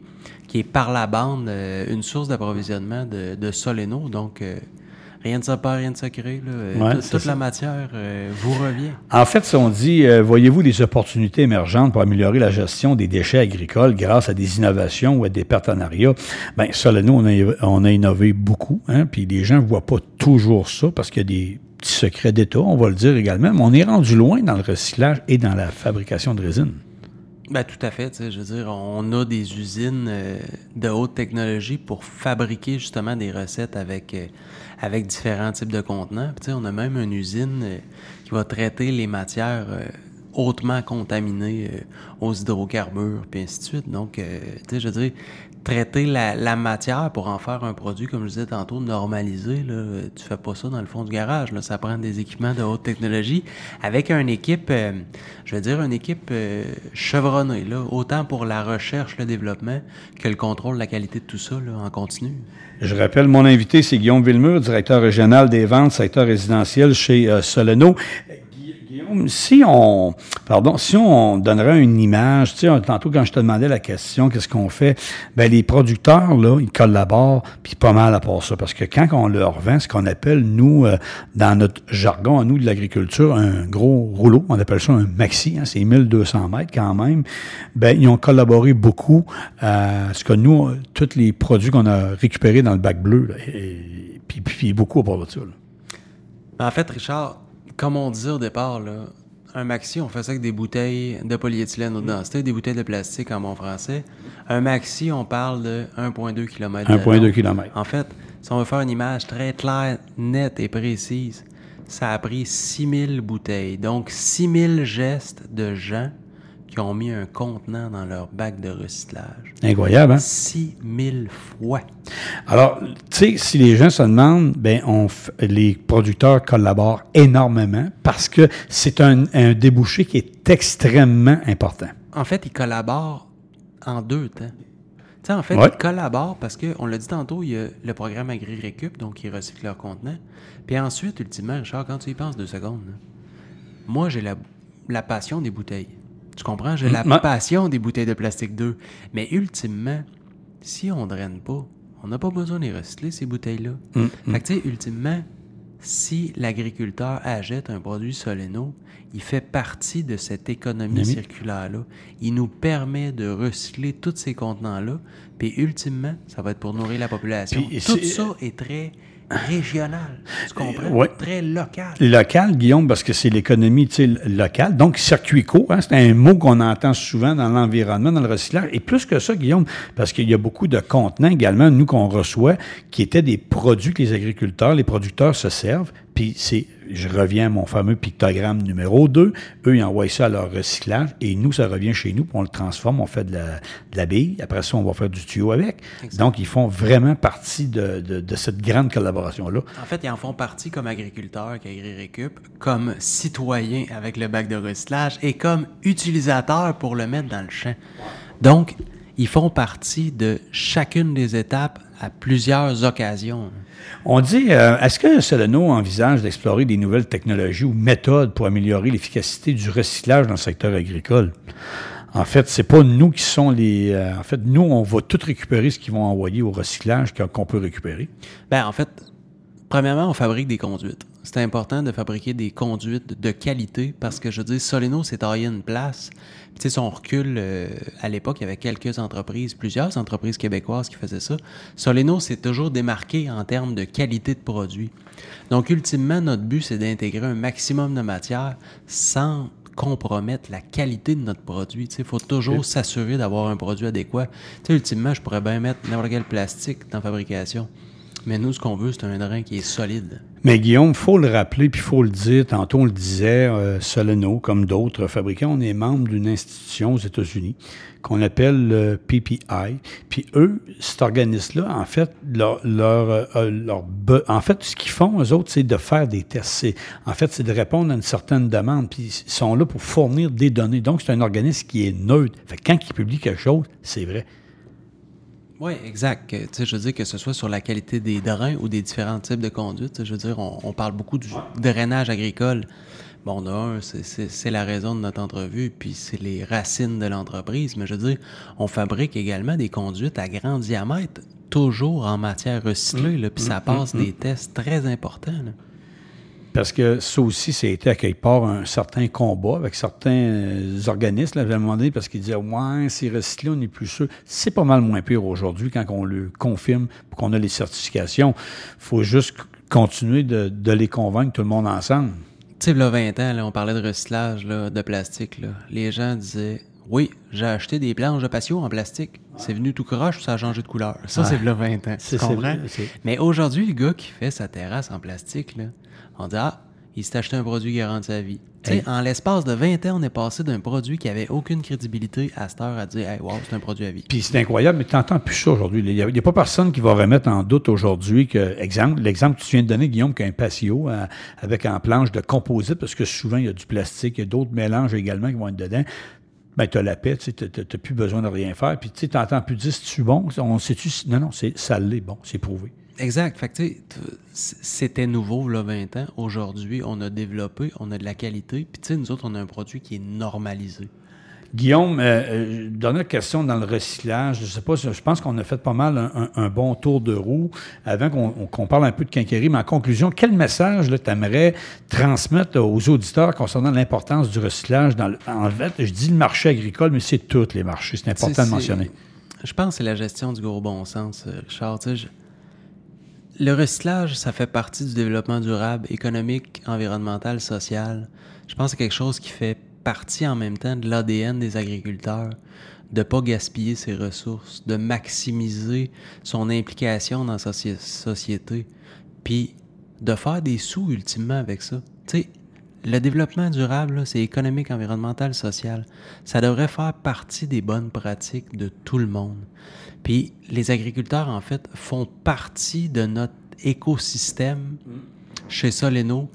[SPEAKER 4] qui est par la bande euh, une source d'approvisionnement de, de Soleno. Donc, euh, rien de ça perd, rien de ça crée. là. Euh,
[SPEAKER 3] Ouais,
[SPEAKER 4] toute la matière euh, vous revient.
[SPEAKER 3] En fait, si on dit, euh, voyez-vous des opportunités émergentes pour améliorer la gestion des déchets agricoles grâce à des innovations ou à des partenariats, ça, là, nous, on a, on a innové beaucoup, hein, puis les gens ne voient pas toujours ça parce qu'il y a des petits secrets d'État, on va le dire également, mais on est rendu loin dans le recyclage et dans la fabrication de résine.
[SPEAKER 4] Ben, tout à fait. Je veux dire, on a des usines euh, de haute technologie pour fabriquer justement des recettes avec, euh, avec différents types de contenants. Puis, on a même une usine euh, qui va traiter les matières hautement contaminées euh, aux hydrocarbures, puis ainsi de suite. Donc, euh, tu sais, je veux dire, traiter la, matière pour en faire un produit, comme je disais tantôt, normalisé, là, tu fais pas ça dans le fond du garage. Là. Ça prend des équipements de haute technologie avec une équipe, euh, je veux dire, une équipe chevronnée, là, autant pour la recherche, le développement, que le contrôle de la qualité de tout ça là, en continu.
[SPEAKER 3] Je rappelle, mon invité, c'est Guillaume Villemur, directeur régional des ventes, secteur résidentiel chez Soleno. Euh, si on, pardon, si on donnerait une image, tu sais, tantôt quand je te demandais la question, qu'est-ce qu'on fait, ben les producteurs là, ils collaborent, puis pas mal à part ça, parce que quand on leur vend, ce qu'on appelle nous, euh, dans notre jargon, à nous de l'agriculture, un gros rouleau, on appelle ça un maxi, hein, c'est 1200 mètres quand même. Ben ils ont collaboré beaucoup à ce que nous, euh, tous les produits qu'on a récupérés dans le bac bleu, puis, puis beaucoup à part de ça. là.
[SPEAKER 4] Ben, En fait, Richard, comme on disait au départ, là, un maxi, on fait ça avec des bouteilles de polyéthylène haute densité, des bouteilles de plastique en bon français. Un maxi, on parle de 1,2 km.
[SPEAKER 3] 1,2 km.
[SPEAKER 4] En fait, si on veut faire une image très claire, nette et précise, ça a pris 6000 bouteilles. Donc, 6000 gestes de gens qui ont mis un contenant dans leur bac de recyclage.
[SPEAKER 3] Incroyable, hein?
[SPEAKER 4] 6000 fois.
[SPEAKER 3] Alors, tu sais, si les gens se demandent, ben, on f- les producteurs collaborent énormément parce que c'est un, un débouché qui est extrêmement important.
[SPEAKER 4] En fait, ils collaborent en deux temps. Tu sais, en fait,
[SPEAKER 3] Ouais.
[SPEAKER 4] ils collaborent parce que, on l'a dit tantôt, il y a le programme Agri-Récup, donc ils recyclent leurs contenants. Puis ensuite, ultimement, Richard, quand tu y penses deux secondes, là, moi, j'ai la, la passion des bouteilles. Tu comprends? J'ai la
[SPEAKER 3] Mm, ouais.
[SPEAKER 4] passion des bouteilles de plastique 2. Mais ultimement, si on draine pas, on n'a pas besoin de les recycler, ces bouteilles-là.
[SPEAKER 3] Mm,
[SPEAKER 4] Fait que, tu sais, ultimement, si l'agriculteur achète un produit Soleno, il fait partie de cette économie circulaire-là. Il nous permet de recycler tous ces contenants-là. Puis, ultimement, ça va être pour nourrir la population.
[SPEAKER 3] Puis,
[SPEAKER 4] Tout ça est très régional. Tu comprends?
[SPEAKER 3] ouais.
[SPEAKER 4] Très local.
[SPEAKER 3] Local, Guillaume, parce que c'est l'économie locale. Donc, circuit court, hein, c'est un mot qu'on entend souvent dans l'environnement, dans le recyclage. Et plus que ça, Guillaume, parce qu'il y a beaucoup de contenants également, nous, qu'on reçoit, qui étaient des produits que les agriculteurs, les producteurs se servent. Puis c'est, je reviens à mon fameux pictogramme numéro 2. Eux, ils envoient ça à leur recyclage et nous, ça revient chez nous, puis on le transforme, on fait de la, de la bille. Après ça, on va faire du tuyau avec. Donc, ils font vraiment partie de, de, de cette grande collaboration-là.
[SPEAKER 4] En fait, ils en font partie comme agriculteurs avec Agri-Récup, comme citoyens avec le bac de recyclage et comme utilisateurs pour le mettre dans le champ. Donc, ils font partie de chacune des étapes à plusieurs occasions.
[SPEAKER 3] On dit, euh, est-ce que Soleno envisage d'explorer des nouvelles technologies ou méthodes pour améliorer l'efficacité du recyclage dans le secteur agricole? En fait, c'est pas nous qui sont les. euh, en fait, nous, on va tout récupérer ce qu'ils vont envoyer au recyclage qu'on peut récupérer.
[SPEAKER 4] Ben, en fait, premièrement, on fabrique des conduites. c'est important de fabriquer des conduites de qualité parce que je veux dire, Soleno s'est taillé une place. Tu sais, son recul, euh, à l'époque, il y avait quelques entreprises, plusieurs entreprises québécoises qui faisaient ça. Soleno s'est toujours démarqué en termes de qualité de produit. Donc, ultimement, notre but, c'est d'intégrer un maximum de matière sans compromettre la qualité de notre produit. Il faut toujours s'assurer d'avoir un produit adéquat. sais, ultimement, je pourrais bien mettre n'importe quel plastique dans la fabrication. Mais nous, ce qu'on veut, c'est un drain qui est solide.
[SPEAKER 3] Mais Guillaume, il faut le rappeler, puis il faut le dire. Tantôt, on le disait, euh, Soleno, comme d'autres fabricants, on est membre d'une institution aux États-Unis qu'on appelle le PPI. Puis eux, cet organisme-là, en fait, leur, euh, en fait, ce qu'ils font, eux autres, c'est de faire des tests. En fait, c'est de répondre à une certaine demande. Puis ils sont là pour fournir des données. Donc, c'est un organisme qui est neutre. Fait quand ils publient quelque chose, c'est vrai.
[SPEAKER 4] Oui, exact. Tu sais, je veux dire que ce soit sur la qualité des drains ou des différents types de conduites. Je veux dire, on, parle beaucoup du drainage agricole. Bon, un, c'est la raison de notre entrevue, puis c'est les racines de l'entreprise. Mais je veux dire, on fabrique également des conduites à grand diamètre, toujours en matière recyclée, là, puis ça mmh, passe mmh, des tests très importants. Là.
[SPEAKER 3] Parce que ça aussi, c'était à quelque part un certain combat avec certains euh, organismes, là, à un moment donné, parce qu'ils disaient Ouais, c'est recyclé, on n'est plus sûr. C'est pas mal moins pire aujourd'hui quand on le confirme pour qu'on a les certifications. Il faut juste continuer de, les convaincre tout le monde ensemble.
[SPEAKER 4] Tu sais, là, 20 ans, on parlait de recyclage de plastique. Les gens disaient Oui, j'ai acheté des planches de patio en plastique. C'est venu tout croche, ça a changé de couleur. Ça, c'est là 20 ans. Tu comprends? Mais aujourd'hui, le gars qui fait sa terrasse en plastique, là, on dit Ah, il s'est acheté un produit garanti à vie. En l'espace de 20 ans, on est passé d'un produit qui avait aucune crédibilité à cette heure à dire Hey, wow, c'est un produit à vie.
[SPEAKER 3] Puis c'est incroyable, mais tu n'entends plus ça aujourd'hui. Il n'y a, pas personne qui va remettre en doute aujourd'hui que, exemple, l'exemple que tu viens de donner, Guillaume, qu'un patio euh, avec en planche de composite, parce que souvent il y a du plastique, il y a d'autres mélanges également qui vont être dedans ben, tu as la paix, tu n'as plus besoin de rien faire. Puis tu n'entends plus dire si tu bon? On sait-tu. Non, non, ça l'est bon, c'est prouvé.
[SPEAKER 4] Exact. Fait que, c'était nouveau, là, 20 ans. Aujourd'hui, on a développé, on a de la qualité. Puis, tu sais, nous autres, on a un produit qui est normalisé.
[SPEAKER 3] Guillaume, euh, euh dernière question dans le recyclage. Je sais pas, je pense qu'on a fait pas mal un, bon tour de roue avant qu'on parle un peu de quincaillerie. Mais en conclusion, quel message tu aimerais transmettre aux auditeurs concernant l'importance du recyclage dans En fait, je dis le marché agricole, mais c'est tous les marchés. C'est important de mentionner.
[SPEAKER 4] Je pense que c'est la gestion du gros bon sens, euh, Richard. Le recyclage, ça fait partie du développement durable, économique, environnemental, social. Je pense que c'est quelque chose qui fait partie en même temps de l'ADN des agriculteurs, de ne pas gaspiller ses ressources, de maximiser son implication dans sa société, puis de faire des sous ultimement avec ça. Tu sais, le développement durable, c'est économique, environnemental, social. Ça devrait faire partie des bonnes pratiques de tout le monde. Puis les agriculteurs, en fait, font partie de notre écosystème chez Soleno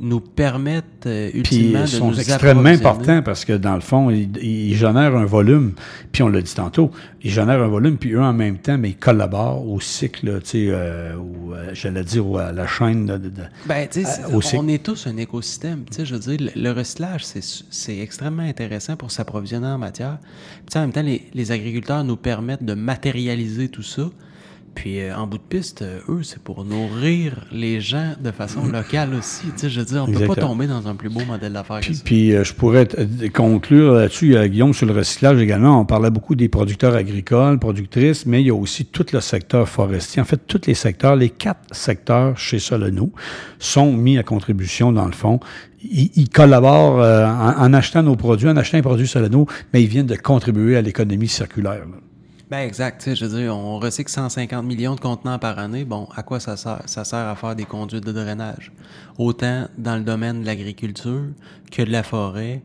[SPEAKER 4] nous permettent euh, ultimement de sont
[SPEAKER 3] extrêmement importants parce que dans le fond, ils, génèrent un volume, puis on l'a dit tantôt, ils génèrent un volume, puis eux en même temps, mais ils collaborent au cycle, tu sais, euh, euh, j'allais dire à la chaîne de,
[SPEAKER 4] ben, tu sais, on est tous un écosystème, tu sais, je veux dire, le, recyclage, c'est extrêmement intéressant pour s'approvisionner en matière. Puis en même temps, les, les agriculteurs nous permettent de matérialiser tout ça. Puis euh, en bout de piste, euh, eux, c'est pour nourrir les gens de façon locale aussi. Tu sais, je veux dire, on ne peut pas tomber dans un plus beau modèle d'affaires
[SPEAKER 3] ça. Puis euh, je pourrais conclure là-dessus, Guillaume, sur le recyclage également. On parlait beaucoup des producteurs agricoles, productrices, mais il y a aussi tout le secteur forestier. En fait, tous les secteurs, les quatre secteurs chez Soleno sont mis à contribution dans le fond ils, collaborent en, achetant nos produits, en achetant un produit Soleno, mais ils viennent de contribuer à l'économie circulaire.
[SPEAKER 4] Ben exact. Je veux dire, on recycle 150 millions de contenants par année. Bon, à quoi ça sert? Ça sert à faire des conduites de drainage. Autant dans le domaine de l'agriculture que de la forêt,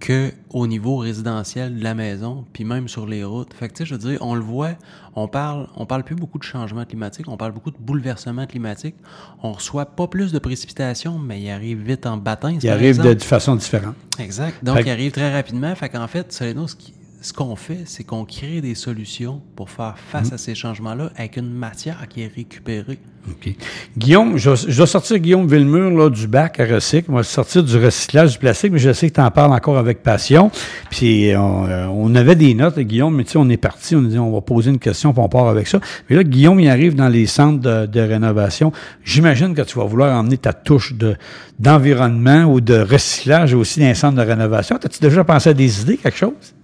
[SPEAKER 4] que au niveau résidentiel de la maison, puis même sur les routes. Fait que, tu sais, je veux dire, on le voit, on parle, on parle plus beaucoup de changement climatique, on parle beaucoup de bouleversement climatique. On reçoit pas plus de précipitations, mais il arrive vite en baptême.
[SPEAKER 3] Il arrive de, façon différente.
[SPEAKER 4] Exact. Donc, il arrive très rapidement. Fait qu'en fait, Soleno, ce qui, ce qu'on fait, c'est qu'on crée des solutions pour faire face à ces changements-là avec une matière qui est récupérée.
[SPEAKER 3] OK. Guillaume, je, je dois sortir Guillaume Villemur là, du bac à recycle. Moi, sortir du recyclage du plastique, mais je sais que tu en parles encore avec passion. Puis on, euh, on avait des notes, Guillaume, mais tu sais, on est parti, on a dit on va poser une question, puis on part avec ça. Mais là, Guillaume, il arrive dans les centres de, de rénovation. J'imagine que tu vas vouloir emmener ta touche de, d'environnement ou de recyclage aussi dans les centres de rénovation. As-tu déjà pensé à des idées, quelque chose?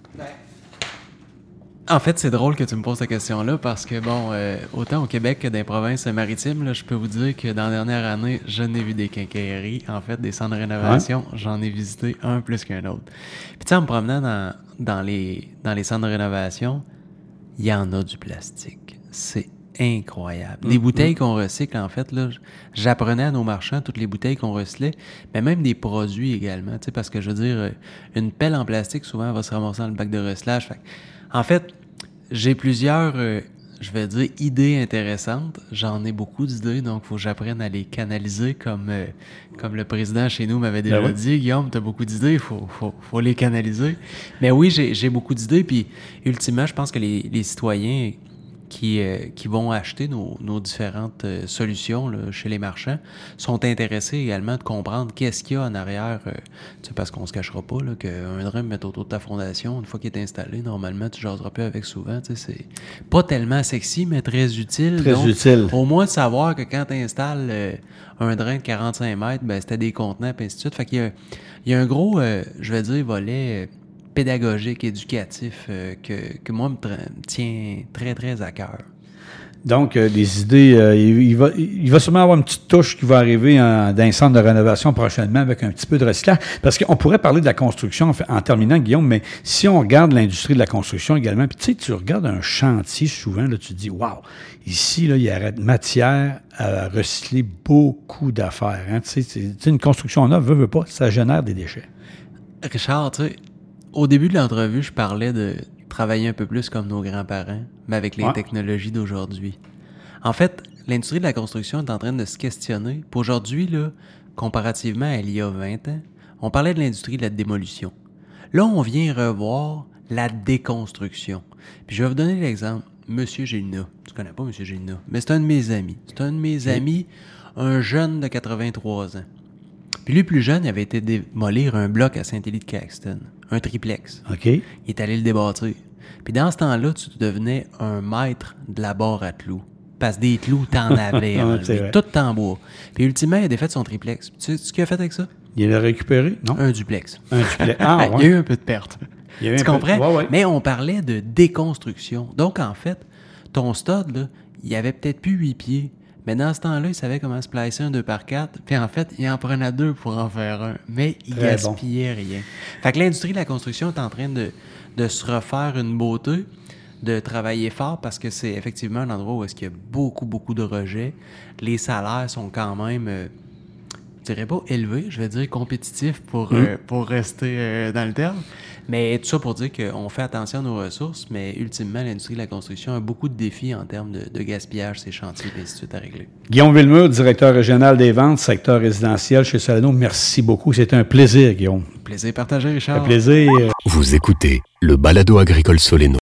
[SPEAKER 4] En fait, c'est drôle que tu me poses cette question-là parce que, bon, euh, autant au Québec que dans les provinces maritimes, là, je peux vous dire que dans la dernière année, je n'ai vu des quincailleries, en fait, des centres de rénovation. J'en ai visité un plus qu'un autre. Puis, tu sais, en me promenant dans, dans, les, dans les centres de rénovation, il y en a du plastique. C'est incroyable. Les bouteilles qu'on recycle, en fait, là, j'apprenais à nos marchands toutes les bouteilles qu'on recyclait, mais même des produits également, tu sais, parce que je veux dire, une pelle en plastique, souvent, va se ramasser dans le bac de recyclage. Fait en fait, j'ai plusieurs, euh, je vais dire, idées intéressantes. J'en ai beaucoup d'idées, donc il faut que j'apprenne à les canaliser comme, euh, comme le président chez nous m'avait déjà
[SPEAKER 3] Ben oui.
[SPEAKER 4] dit. Guillaume, tu as beaucoup d'idées, il faut, faut, faut les canaliser. Mais oui, j'ai j'ai beaucoup d'idées, puis ultimement, je pense que les, les citoyens qui, euh, qui vont acheter nos, nos différentes euh, solutions là, chez les marchands sont intéressés également de comprendre qu'est-ce qu'il y a en arrière. euh, tu sais, parce qu'on se cachera pas qu'un drum met autour de ta fondation, une fois qu'il est installé, normalement, tu jaseras plus avec souvent. tu sais, C'est pas tellement sexy, mais très utile.
[SPEAKER 3] Très
[SPEAKER 4] Donc,
[SPEAKER 3] utile.
[SPEAKER 4] Au moins de savoir que quand tu installes un drain de 45 mètres, ben, c'était des contenants, puis ainsi de suite. Fait qu'il y y a un gros, je vais dire, volet pédagogique, éducatif, euh, que, que moi me, me tient très, très à cœur.
[SPEAKER 3] Donc, euh, des idées, euh, il, il va, il va sûrement avoir une petite touche qui va arriver en, dans un centre de rénovation prochainement avec un petit peu de recyclage. Parce qu'on pourrait parler de la construction en, terminant, Guillaume, mais si on regarde l'industrie de la construction également, puis tu sais, tu regardes un chantier souvent, là, tu te dis, waouh, ici, là, il y a matière à recycler beaucoup d'affaires. Hein. Tu sais, une construction neuve, veut, veut pas, ça génère des déchets.
[SPEAKER 4] Richard, tu sais, au début de l'entrevue, je parlais de travailler un peu plus comme nos grands-parents, mais avec les
[SPEAKER 3] Ouais.
[SPEAKER 4] technologies d'aujourd'hui. En fait, l'industrie de la construction est en train de se questionner. Pour aujourd'hui, là, comparativement à il y a 20 ans, on parlait de l'industrie de la démolition. Là, on vient revoir la déconstruction. Puis je vais vous donner l'exemple. Monsieur Gélina. Tu connais pas Monsieur Gélina, mais c'est un de mes amis. C'est un de mes amis, un jeune de 83 ans. Puis lui, plus jeune, il avait été démolir un bloc à Saint-Élie-de-Caxton, un triplex.
[SPEAKER 3] OK?
[SPEAKER 4] Il est allé le débâtir. Puis dans ce temps-là, tu devenais un maître de la barre à clous. Parce que des clous, t'en avais
[SPEAKER 3] Ouais,
[SPEAKER 4] enlevé,
[SPEAKER 3] c'est vrai.
[SPEAKER 4] tout en bois. Puis ultimement, il a défait son triplex. Tu sais ce qu'il a fait avec ça?
[SPEAKER 3] Il l'a récupéré? Non?
[SPEAKER 4] Un duplex.
[SPEAKER 3] Un duplex. Ah,
[SPEAKER 4] Il y a
[SPEAKER 3] ouais.
[SPEAKER 4] eu un peu de perte.
[SPEAKER 3] Il y a eu
[SPEAKER 4] tu comprends?
[SPEAKER 3] Ouais, ouais.
[SPEAKER 4] Mais on parlait de déconstruction. Donc, en fait, ton stud, là, il avait peut-être plus huit pieds. Mais dans ce temps-là, il savait comment se placer un 2 par 4 Puis en fait, il en prenait deux pour en faire un. Mais il
[SPEAKER 3] Très bon.
[SPEAKER 4] gaspillait rien. Fait que l'industrie de la construction est en train de, de se refaire une beauté, de travailler fort parce que c'est effectivement un endroit où est-ce qu'il y a beaucoup, beaucoup de rejets. Les salaires sont quand même... euh, je dirais pas élevé, je vais dire compétitif pour, euh, pour rester euh, dans le terme. Mais tout ça pour dire qu'on fait attention à nos ressources, mais ultimement, l'industrie de la construction a beaucoup de défis en termes de, de gaspillage, ces chantiers, et ainsi de suite à régler.
[SPEAKER 3] Guillaume Villemur, directeur régional des ventes, secteur résidentiel chez Solano. Merci beaucoup. C'était un plaisir, Guillaume.
[SPEAKER 4] Plaisir partagé, Richard.
[SPEAKER 3] Un plaisir.
[SPEAKER 1] Vous écoutez le balado agricole Soleno.